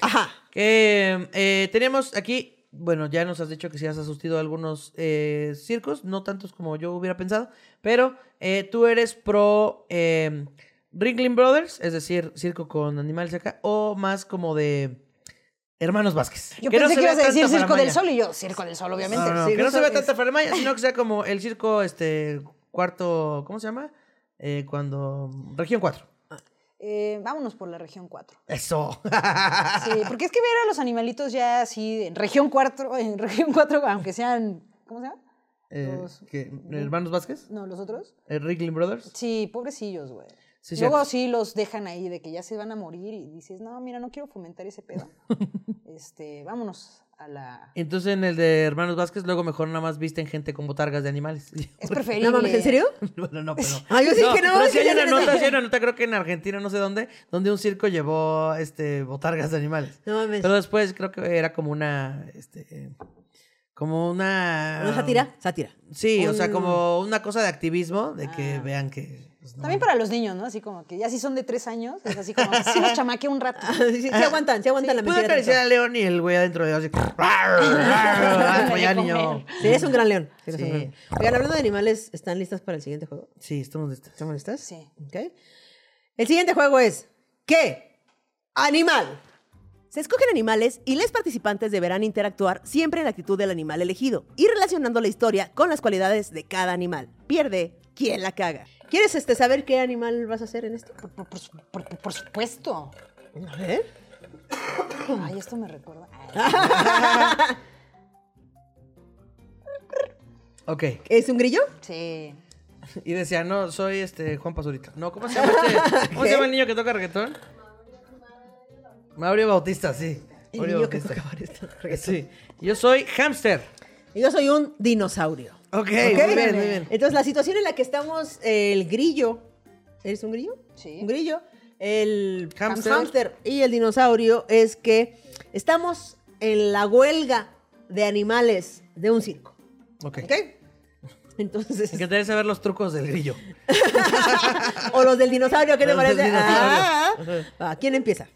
S1: Ajá.
S3: Que eh, tenemos aquí, bueno, ya nos has dicho que sí has asistido a algunos eh, circos, no tantos como yo hubiera pensado, pero eh, tú eres pro eh, Ringling Brothers, es decir, circo con animales acá, o más como de Hermanos Vázquez.
S2: Yo
S3: no
S2: pensé que ibas a decir Circo del. Sol y yo, Circo del Sol, obviamente.
S3: No, no, que no se vea tanta faramaya, sino que sea como el circo, este, cuarto, ¿cómo se llama? Eh, cuando... Región 4.
S2: Eh, vámonos por la región 4.
S3: Eso.
S2: Sí, porque es que ver a los animalitos ya así en región 4, en región 4, aunque sean, ¿cómo se llama?
S3: Eh,
S2: Los-
S3: ¿qué? ¿Hermanos Vázquez?
S2: No, los otros.
S3: Eh, ¿Ringling Brothers?
S2: Sí, pobrecillos, güey.
S3: Sí,
S2: Luego
S3: cierto.
S2: sí los dejan ahí de que ya se van a morir y dices, no, mira, no quiero fomentar ese pedo. este, vámonos a la...
S3: Entonces en el de Hermanos Vázquez, luego mejor nada más visten gente con botargas de animales.
S2: Es preferible.
S1: No mames, ¿en serio?
S3: bueno, no, pero.
S1: Ah, yo sí que no,
S3: Pero sí
S1: que
S3: hay una
S1: no
S3: nota, sí hay una nota, creo que en Argentina, no sé dónde, donde un circo llevó este botargas de animales.
S1: No mames.
S3: Pero después creo que era como una. Este, como una.
S1: ¿Una sátira? Sátira.
S3: Sí, o sea,
S1: Un-
S3: como una cosa de activismo, de que
S2: Ah.
S3: vean que. Pues, no.
S2: También para los niños, ¿no? Así como que ya si son de tres años, es así como sí los chamaquea un rato.
S1: sí, sí aguantan, sí aguantan la
S3: Pude
S1: mentira.
S3: acariciar
S1: tanto.
S3: a León y el güey adentro de así. ¡Ah, allá, niño!
S1: Sí, es un gran león. Sí, un
S3: Sí.
S1: gran. Oigan, hablando de animales, ¿están listas para el siguiente juego?
S3: Sí, estamos listos.
S1: ¿Están listas?
S2: Sí.
S1: Ok. El siguiente juego es ¿Qué? Animal. Se escogen animales y los participantes deberán interactuar siempre en la actitud del animal elegido y relacionando la historia con las cualidades de cada animal. Pierde quien la caga. ¿Quieres este, saber qué animal vas a hacer en esto?
S2: Por, por- por- por- por supuesto.
S1: A ver.
S2: Ay, esto me recuerda. Ay,
S3: Ok.
S1: ¿Es un grillo?
S2: sí.
S3: Y decía, no, soy este Juan Pazurita. No, ¿cómo se llama este? ¿Cómo se llama el niño que toca reggaetón? Mauricio Bautista, sí.
S1: El
S3: Mauricio
S1: niño que
S3: Bautista. Sí. Yo soy hamster.
S1: Y Yo soy un dinosaurio.
S3: Ok,
S1: ¿Ok?
S3: muy bien, muy bien.
S1: Entonces, la situación en la que estamos, el grillo. ¿Eres un grillo?
S2: Sí.
S1: Un grillo. El
S3: Hámster.
S1: hámster y el dinosaurio es que estamos en la huelga de animales de un circo.
S3: Ok.
S1: ¿Ok? Entonces,
S3: Me encantaría saber los trucos del grillo.
S1: o los del dinosaurio, ¿qué te
S3: Los del
S1: parece? Ah, ah. ¿Quién empieza?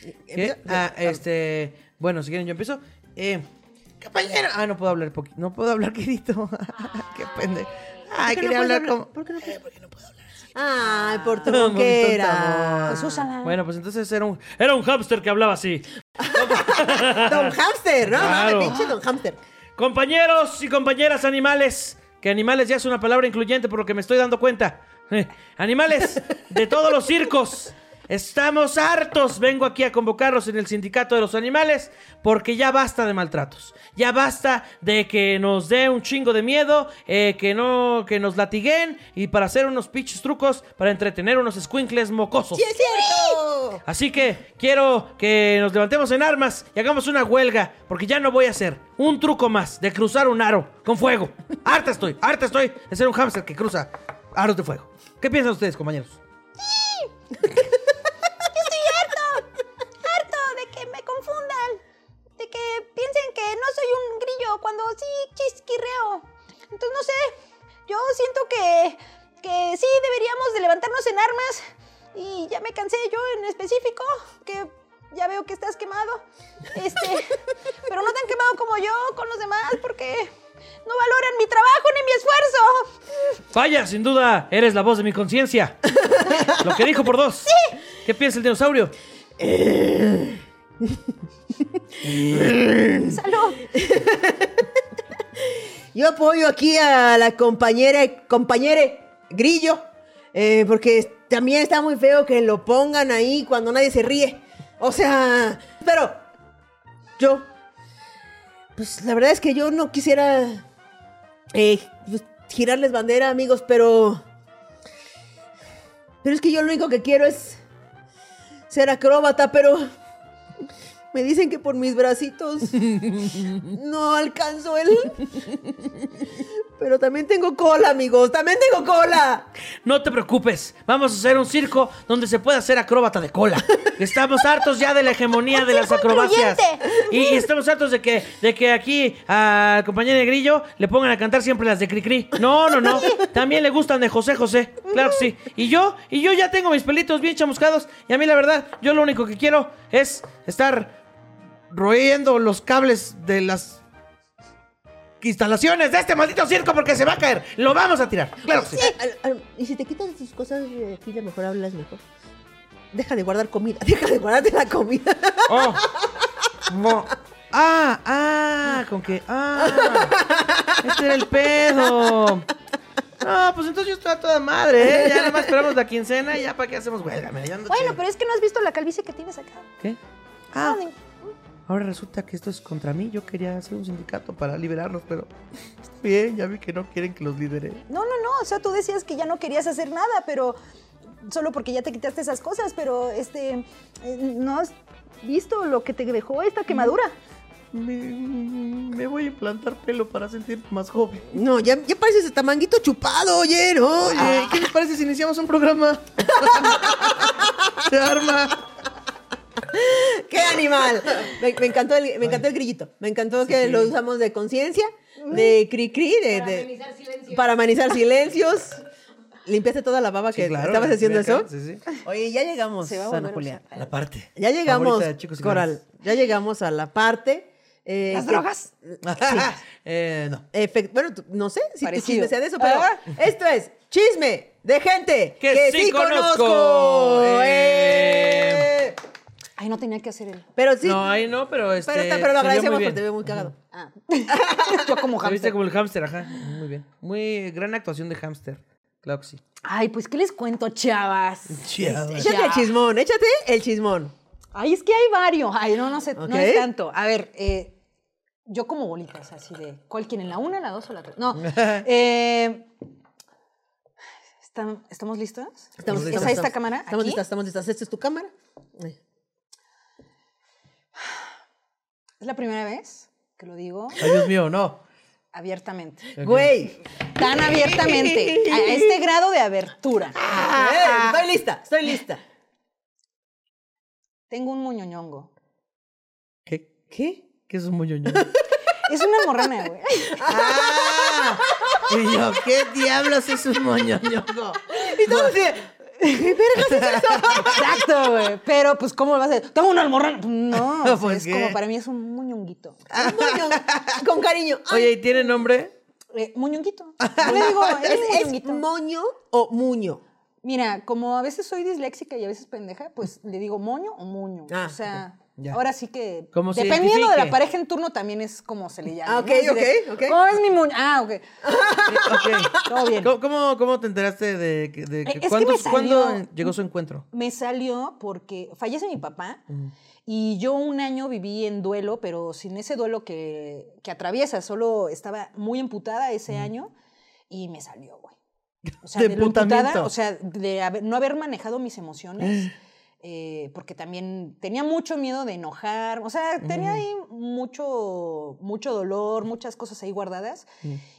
S3: ¿Qué?
S1: ¿Empieza?
S3: Ah, este. Bueno, si quieren, yo empiezo. Eh, compañero. Ah, no puedo hablar poquito. No puedo hablar quedito. Qué pendejo. Ay,
S1: ¿Por qué no
S3: quería hablar como.
S1: ¿Por qué no puedes? Ay, por tu boquera.
S3: Bueno, pues entonces era un, era un hámster que hablaba así.
S1: Don Hamster, ¿no?
S3: Claro.
S1: Mames, pinche Don Hamster.
S3: Compañeros y compañeras animales, que animales ya es una palabra incluyente por lo que me estoy dando cuenta. Animales de todos los circos. Estamos hartos. Vengo aquí a convocarlos en el sindicato de los animales porque ya basta de maltratos. Ya basta de que nos dé un chingo de miedo, eh, que no, que nos latiguen y para hacer unos pinches trucos para entretener unos squinkles mocosos.
S1: ¡Sí es cierto!
S3: Así que quiero que nos levantemos en armas y hagamos una huelga, porque ya no voy a hacer un truco más de cruzar un aro con fuego. Harta estoy, harta estoy de ser un hámster que cruza aros de fuego. ¿Qué piensan ustedes, compañeros?
S5: harto que piensen que no soy un grillo cuando sí chisquirreo. Entonces, no sé, yo siento que, que sí deberíamos de levantarnos en armas y ya me cansé yo en específico, que ya veo que estás quemado, este, pero no tan quemado como yo con los demás porque no valoran mi trabajo ni mi esfuerzo.
S3: Vaya, sin duda, eres la voz de mi conciencia. Lo que dijo por dos. ¿Qué piensa el dinosaurio?
S2: Salud.
S1: Yo apoyo aquí a la compañera, Grillo, eh, porque también está muy feo que lo pongan ahí cuando nadie se ríe. O sea, pero yo, pues la verdad es que yo no quisiera eh, pues, girarles bandera, amigos, pero... Pero es que yo lo único que quiero es ser acróbata, pero me dicen que por mis bracitos no alcanzo el... Pero también tengo cola, amigos, también tengo cola.
S3: No te preocupes, vamos a hacer un circo donde se pueda hacer acróbata de cola. Estamos hartos ya de la hegemonía de las acrobacias. Y, y estamos hartos de que, de que aquí a compañera de Grillo le pongan a cantar siempre las de Cricri. No, no, no. También le gustan de José José. Claro que sí. Y yo, y yo ya tengo mis pelitos bien chamuscados. Y a mí la verdad, yo lo único que quiero es estar royendo los cables de las instalaciones de este maldito circo porque se va a caer. Lo vamos a tirar. Claro que sí.
S1: Y si te quitas tus cosas de aquí, a mejor hablas mejor. Deja de guardar comida, deja de guardarte la comida.
S3: Oh. Mo- Ah, ah, con que. Ah, este era el pedo. No, pues entonces yo estoy a toda madre, ¿eh? Ya nada más esperamos la quincena y ya para qué hacemos huelga.
S2: Bueno, pero es que no has visto la calvicie que tienes acá.
S3: ¿Qué? Ah,
S2: Ay,
S3: ahora resulta que esto es contra mí. Yo quería hacer un sindicato para liberarnos, pero está bien, ya vi que no quieren que los lidere.
S2: No, no, no. O sea, tú decías que ya no querías hacer nada, pero solo porque ya te quitaste esas cosas, pero este, eh, no has visto lo que te dejó esta quemadura.
S3: Me, me voy a implantar pelo para sentirme más joven.
S1: No, ya, ya pareces hasta manguito chupado, oye, ¿no?
S3: Oye, ¿qué les parece si iniciamos un programa? Se arma.
S1: ¡Qué animal! Me, me encantó el, me encantó el grillito. Me encantó que lo usamos de conciencia, de cri-cri, de, de- para amenizar silencios. ¿Limpiaste toda la baba que estabas haciendo eso?
S3: Sí, sí.
S1: Oye, ya llegamos,
S2: Se va a
S1: Ana Julia.
S3: La parte.
S1: Ya llegamos,
S3: chicos
S1: Coral. Ya llegamos a la parte. eh,
S2: ¿Las
S1: que-
S2: drogas?
S3: eh, no.
S1: Efect- bueno, no sé si tu
S2: Parecido.
S1: chisme sea de eso, pero
S2: Ah.
S1: esto es chisme de gente
S3: Que
S1: que,
S3: sí
S1: sí
S3: conozco.
S1: conozco.
S3: Eh.
S1: ¡Eh!
S2: Ay, no tenía que hacer el.
S1: Pero sí,
S3: No, ahí no, pero este.
S1: pero, pero lo agradecemos porque te veo muy cagado.
S2: Ah. Yo como
S3: Te viste como el hámster, ajá. Muy bien. Muy gran actuación de hámster. Claro que sí.
S2: Ay, pues, ¿qué les cuento, chavas?
S3: Chiado.
S1: Échate el chismón, échate el chismón.
S2: Ay, es que hay varios. Ay, no, no sé, no es tanto. A ver, eh, yo como bolitas, así de, ¿cuál quieren? ¿La una, la dos o la tres? No. eh, ¿están- ¿Estamos listos?
S1: Estamos
S2: ¿Es
S1: listas,
S2: a esta
S1: estamos-
S2: cámara?
S1: Estamos
S2: aquí?
S1: listas, estamos listas. ¿Esta es tu cámara? Ay.
S2: Es la primera vez que lo digo
S3: Ay, Dios mío, no.
S2: abiertamente.
S1: Güey.
S2: Tan abiertamente. A este grado de abertura.
S1: Eh, Estoy lista, estoy lista.
S2: Tengo un moñoñongo.
S3: ¿Qué?
S1: ¿Qué?
S3: ¿Qué es un moñoño?
S2: Es una almorrana, güey.
S3: ¡Ah! Y yo, ¿qué diablos es un moñoño?
S1: Y todos así, ¿qué vergas es eso?
S2: Exacto, güey. Pero, pues, ¿cómo lo vas a hacer? Tengo una almorrana. No, o sea,
S3: ¿Por
S2: es
S3: qué?
S2: como para mí es un moñonguito.
S1: Un moño, con cariño. Ay,
S3: Oye, ¿y tiene nombre?
S2: Eh, moñonguito. Yo le digo,
S1: ¿Es,
S2: es,
S1: es
S2: moñonguito.
S1: moño o muño?
S2: Mira, como a veces soy disléxica y a veces pendeja, pues le digo moño o muño.
S1: Ah,
S2: o sea,
S3: Ya.
S2: ahora sí que.
S3: Como se
S2: dependiendo de la pareja en turno también es como se le llama.
S1: Ah,
S2: ¿no?
S1: ok,
S2: de,
S1: ok, ok.
S2: ¿Cómo es mi moño? Ah, ok.
S3: Ok.
S2: Todo bien.
S3: ¿Cómo, cómo, cómo te enteraste de que, de que-
S2: Es que
S3: ¿cuándo,
S2: me salió-
S3: cuándo llegó su encuentro?
S2: Me salió porque fallece mi papá y yo un año viví en duelo, pero sin ese duelo que, que atraviesa. Solo estaba muy emputada ese año y me salió, güey. O sea,
S3: De
S2: de, lo emputada, o sea, de haber- no haber manejado mis emociones. eh, porque también tenía mucho miedo de enojar, o sea, tenía ahí mucho, mucho dolor, muchas cosas ahí guardadas,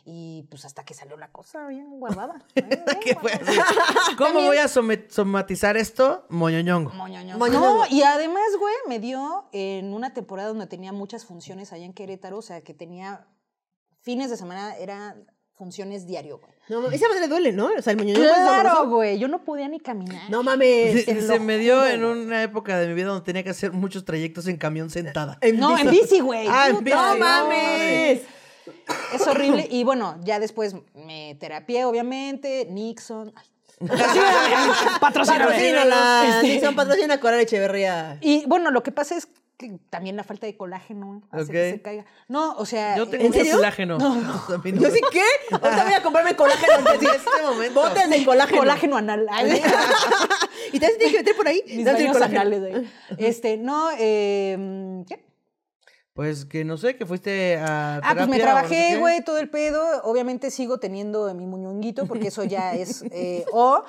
S2: y pues hasta que salió la cosa bien guardada.
S3: ¿Cómo
S2: También-
S3: voy a somatizar esto? Moñoñongo.
S2: Moñoñongo.
S1: Moñoñongo.
S2: No, y además, güey, me dio en una temporada donde tenía muchas funciones allá en Querétaro, o sea, que tenía fines de semana, eran funciones diario, güey.
S1: No, mames, esa madre duele, ¿no? O sea, el es
S2: Claro, güey, yo no podía ni caminar.
S1: No mames.
S3: Se, me dio en una época de mi vida donde tenía que hacer muchos trayectos en camión sentada.
S2: no, en bici, güey.
S3: Ah, en bici.
S1: No
S2: no,
S1: mames.
S2: Es horrible. Y bueno, ya después me terapié, obviamente, Nixon. Ay, patrocíname.
S1: Patrocínala.
S2: Este,
S1: Dixon, patrocina a Coral Echeverría.
S2: Y bueno, lo que pasa es que también la falta de colágeno hace que
S3: Ok.
S2: se caiga. No, o sea.
S3: Yo tengo
S1: ¿En
S3: mucho
S1: serio?
S3: colágeno. Mí no
S1: ¿Yo sí qué? Ahorita voy a comprarme colágeno. En este
S3: momento.
S1: Botes de colágeno.
S2: colágeno anal.
S1: ¿Y te tienes que meter por ahí?
S2: Mis anales ahí. Este, no, eh, ¿qué?
S3: Pues que no sé, que fuiste a.
S2: Ah, pues me
S3: no sé
S2: trabajé, güey, todo el pedo. Obviamente sigo teniendo mi muñonguito porque eso ya es... eh, o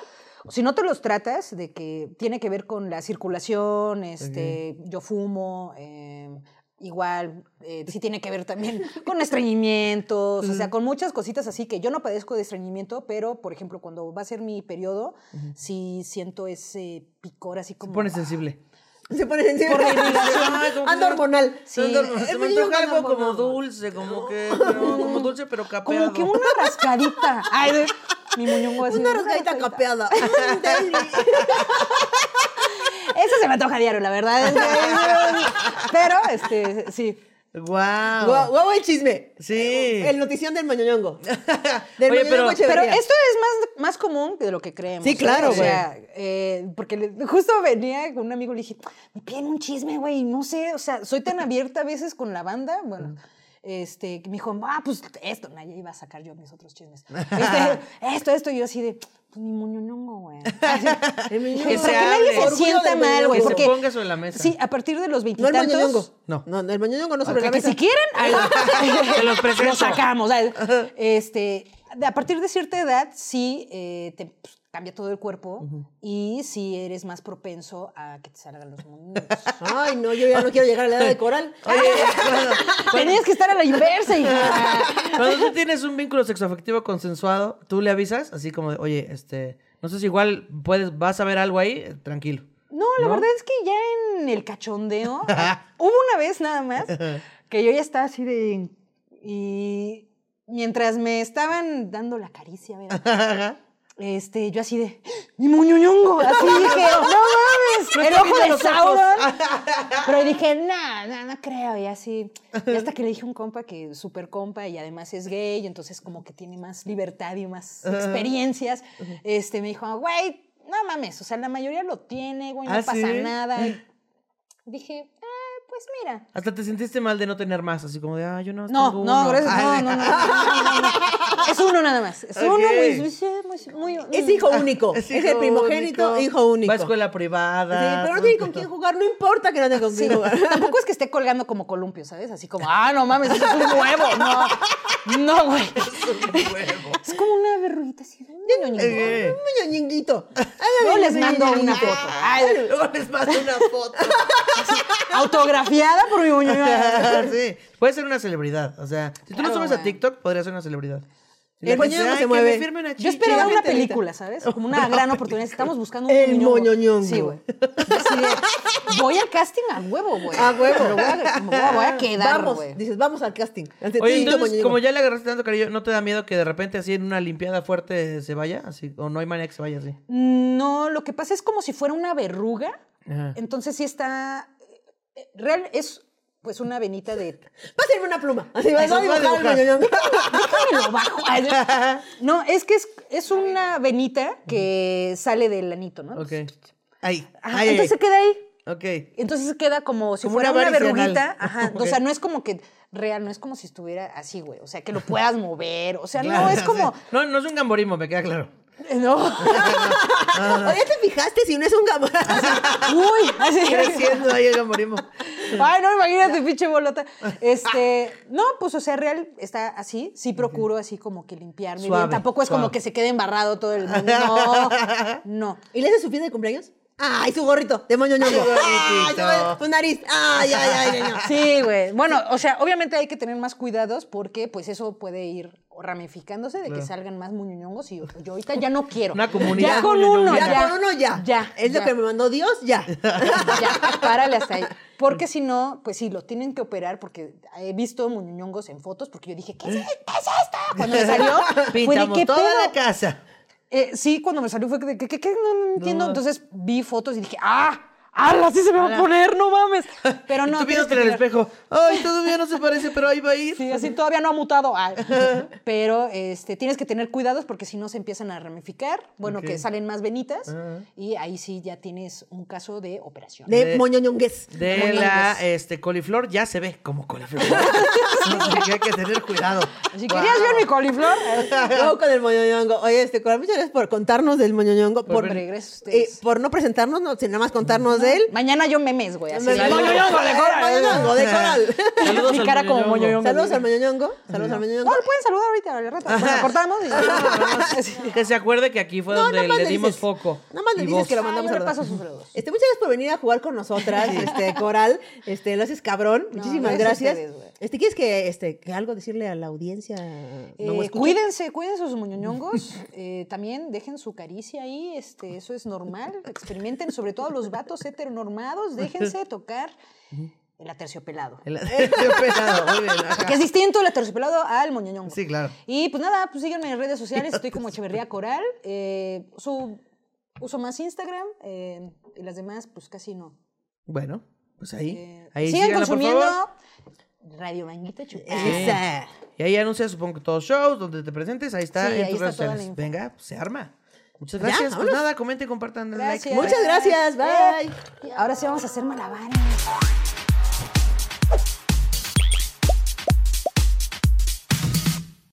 S2: si no te los tratas, de que tiene que ver con la circulación, este, yo fumo, eh, igual, eh, sí tiene que ver también con estreñimientos, o sea, con muchas cositas así que yo no padezco de estreñimiento, pero, por ejemplo, cuando va a ser mi periodo, sí siento ese picor así como...
S3: Se pone sensible.
S1: Se pone sensible.
S2: Por la irrigación.
S3: Se-
S1: hormonal.
S3: Se me antoja-
S1: Eh,
S3: se me antoja algo como dulce, como que. pero como dulce, pero capeado.
S2: Como que una rascadita. Ay, de- mi muñongo así.
S1: Una rasgadita capeada.
S2: Eso se me antoja diario, la verdad. Pero, este, sí.
S3: ¡Guau!
S1: Guau, guau, el chisme.
S3: Sí.
S1: El notición del mañoñongo. Del
S3: Oye, pero-.
S2: Pero esto es más, más común de lo que creemos.
S1: Sí, claro,
S2: ¿eh? O sea, eh, porque le- justo venía con un amigo y le dije, me piden un chisme, güey, no sé, o sea, soy tan abierta a veces con la banda, bueno. Este, que me dijo, ah, pues esto, nah, ya iba a sacar yo mis otros chismes. Este, esto, esto, y yo así de, pues mi muñonongo, güey. Así,
S1: El
S3: se
S2: para que nadie se
S1: Orgullo
S2: sienta
S1: del
S2: mal, güey.
S3: Que se
S2: Porque,
S3: ponga sobre la mesa.
S2: Sí, a partir de los
S1: No el
S2: veintitantos.
S1: Moñoñongo.
S3: No.
S1: No, el Moñoñongo no sobre la
S2: que
S1: mesa.
S2: si quieren, ahí
S3: Te los presento.
S2: lo sacamos. ¿sabes? Este, a partir de cierta edad, sí eh, te pues, cambia todo el cuerpo y sí eres más propenso a que te salgan los moños.
S1: Ay, no, yo ya no quiero llegar a la edad de coral.
S3: Oye, cuando,
S2: Tenías que estar a la inversa, hija.
S3: cuando tú tienes un vínculo sexoafectivo consensuado, tú le avisas, así como de, oye, este, no sé si igual puedes, vas a ver algo ahí, eh, tranquilo.
S2: No, la
S3: ¿No?
S2: verdad es que ya en el cachondeo, hubo una vez nada más que yo ya estaba así de... Y mientras me estaban dando la caricia, ¿verdad? Este, yo así de, mi muñoñongo, así dije, no mames, el ojo de. Sauron. Pero dije, no, no, no creo, y así. Y hasta que le dije a un compa que es súper compa y además es gay, y entonces como que tiene más libertad y más experiencias, este, me dijo, güey, no mames, o sea, la mayoría lo tiene, güey, no
S3: ¿Ah,
S2: pasa
S3: sí?
S2: nada. Y dije, pues mira.
S3: Hasta te sentiste mal de no tener más, así como de, ah, yo no
S2: No,
S3: tengo
S2: no,
S3: uno".
S2: gracias, no. Es uno nada más. Es uno, muy, muy, muy,
S1: Es hijo único.
S3: Es
S1: Es,
S3: hijo
S1: el primogénito,
S3: único.
S1: hijo único.
S3: Va a escuela
S1: Sí,
S3: privada.
S1: pero no tiene con quién jugar, no importa que no tenga con
S2: Sí,
S1: quién jugar.
S2: tampoco es que esté colgando como columpio, ¿sabes? Así como, ah, no mames, eso es un huevo. No, no, güey. Es como una verruguita así. Un ñoñito.
S3: Eh,
S1: Un moñoñinguito.
S2: Luego les mando una foto. Ay,
S3: Luego les mando una foto.
S2: autografiada por mi muñeco.
S3: sí, puede ser una celebridad. O sea, si tú lo
S2: Claro,
S3: subes a. TikTok, podría ser una celebridad.
S1: El
S3: le dices,
S1: moñongo
S3: "Ay,
S1: se mueve".
S3: una
S2: Yo
S3: chichi".
S2: esperaba una película, ¿sabes? Como una gran oportunidad. Estamos buscando un
S1: El moñoñongo.
S2: Sí, güey. Voy al casting a huevo, güey.
S1: A huevo.
S2: Pero voy a, voy a- voy a quedar,
S1: Vamos,
S2: güey.
S1: dices, vamos al casting. Ante
S3: Oye, entonces, como ya le agarraste tanto cariño, ¿no te da miedo que de repente así en una limpiada fuerte se vaya? Así, o no hay manera que se vaya así.
S2: No, lo que pasa es como si fuera una verruga.
S3: Ajá.
S2: Entonces sí está... eh, Real es pues una venita de...
S1: Pásame una pluma. Así
S3: va a
S1: dibujar el
S3: dibujar.
S1: moñoñongo.
S2: Déjame lo bajo. Ay, No, es que es, es una venita que sale del anito, ¿no?
S3: Ok. Ahí.
S2: Ajá,
S3: Ay, ay,
S2: entonces se queda ahí.
S3: Ok.
S2: Entonces queda como si
S3: Como
S2: fuera
S3: una
S2: una, verruguita. Ajá. O sea, no es como que real, no es como si estuviera así, güey. O sea, que lo puedas mover. O sea,
S3: Claro,
S2: no, es como.
S3: sí. No, no es un gamborismo, me queda claro.
S2: No.
S1: Oye, ¿te fijaste si no es un gamón?
S2: Uy, así.
S3: Creciendo ahí el gamborismo.
S2: Ay, no, imagínate, pinche bolota. Este, no, pues, o sea, real está así. Sí procuro así como que limpiarme
S3: Suave,
S2: bien. Tampoco es
S3: suave.
S2: como que se quede embarrado todo el mundo. No, no.
S1: ¿Y le hace su fiesta de cumpleaños? ¡Ay, su gorrito de moñoñongo!
S3: Su
S1: ¡Ay, su, nariz! ¡Ay, ay, ay! ay, ay.
S2: Sí, güey. Bueno, o sea, obviamente hay que tener más cuidados porque pues eso puede ir ramificándose de que salgan más muñoñongos y yo, yo ahorita ya no quiero.
S3: Una comunidad
S2: Ya con uno,
S1: Ya,
S2: ya.
S1: con uno ya.
S2: Ya.
S1: Es lo que me mandó Dios, ya.
S2: Ya, párale hasta ahí. Porque si no, pues sí, lo tienen que operar porque he visto muñoñongos en fotos porque yo dije, ¿qué es, qué es esto? Cuando me salió, fue de
S3: toda
S2: pedo?
S3: la casa.
S2: Eh, sí, cuando me salió fue de ¿qué, qué, qué? No, no entiendo.
S3: No.
S2: Entonces vi fotos y dije, ah, ¡Hala! Así se me va a poner, no mames. Pero no.
S3: Tú viéndote en el espejo. Ay, todavía no se parece, pero ahí va a ir.
S2: Sí, así todavía no ha mutado. Ay. Pero este, tienes que tener cuidados porque si no se empiezan a ramificar. Bueno, que salen más venitas.
S3: Ah.
S2: Y ahí sí ya tienes un caso de operación.
S1: De,
S3: De-
S1: moñoñongues.
S3: De la este, coliflor ya se ve como coliflor. Así que hay que tener cuidado.
S2: Si querías ver mi coliflor, eh,
S1: Luego con el moñoñongo. Oye, este, muchas gracias por contarnos del moñoñongo.
S3: Por
S1: Por,
S2: regreso
S1: eh, por no presentarnos, no, sino nada más contarnos de él.
S2: mañana yo memes, güey. Así.
S1: Me-
S2: de-
S1: Moñoñongo de Coral. Moñoñongo de Coral.
S3: Saludos
S2: Mi
S3: al
S2: cara como
S3: moñoñongo.
S1: Saludos al moñoñongo. Saludos al moñoñongo.
S2: No, lo pueden saludar ahorita, al rato. Bueno, cortamos y.
S3: Que se acuerde que aquí fue donde le dimos foco.
S1: Nada más le dices que lo mandamos a
S2: paso sus.
S1: Este, muchas gracias por venir a jugar con nosotras, este, Coral. Este, lo haces cabrón. Muchísimas
S2: gracias
S1: este, ¿quieres que, este, que algo decirle a la audiencia?
S2: Eh,
S1: No escucha?
S2: cuídense, cuídense sus moñoñongos. eh, también dejen su caricia ahí, este, eso es normal. Experimenten, sobre todo los vatos heteronormados, déjense tocar el aterciopelado.
S3: El- Pesado, muy bien, ajá.
S2: Que es distinto el aterciopelado al moñoñongo.
S3: Sí, claro.
S2: Y pues nada, pues síganme en redes sociales, estoy como Echeverría Coral. eh, uso, uso más Instagram eh, y las demás, pues casi no.
S3: Bueno, pues ahí.
S2: Eh,
S3: ahí
S2: sigan
S3: por
S2: consumiendo
S3: favor.
S2: Radio Manguita Chupada.
S1: Esa.
S3: Y ahí anuncias, supongo que todos shows donde te presentes. Ahí está
S2: Sí,
S3: en
S2: ahí
S3: tus
S2: está
S3: redes sociales. Venga, pues, se arma. Muchas
S1: Ya,
S3: gracias. pues nada, comenten, compartan, denle like.
S2: Gracias.
S1: Muchas gracias. Bye.
S2: Ahora sí vamos a hacer malabares.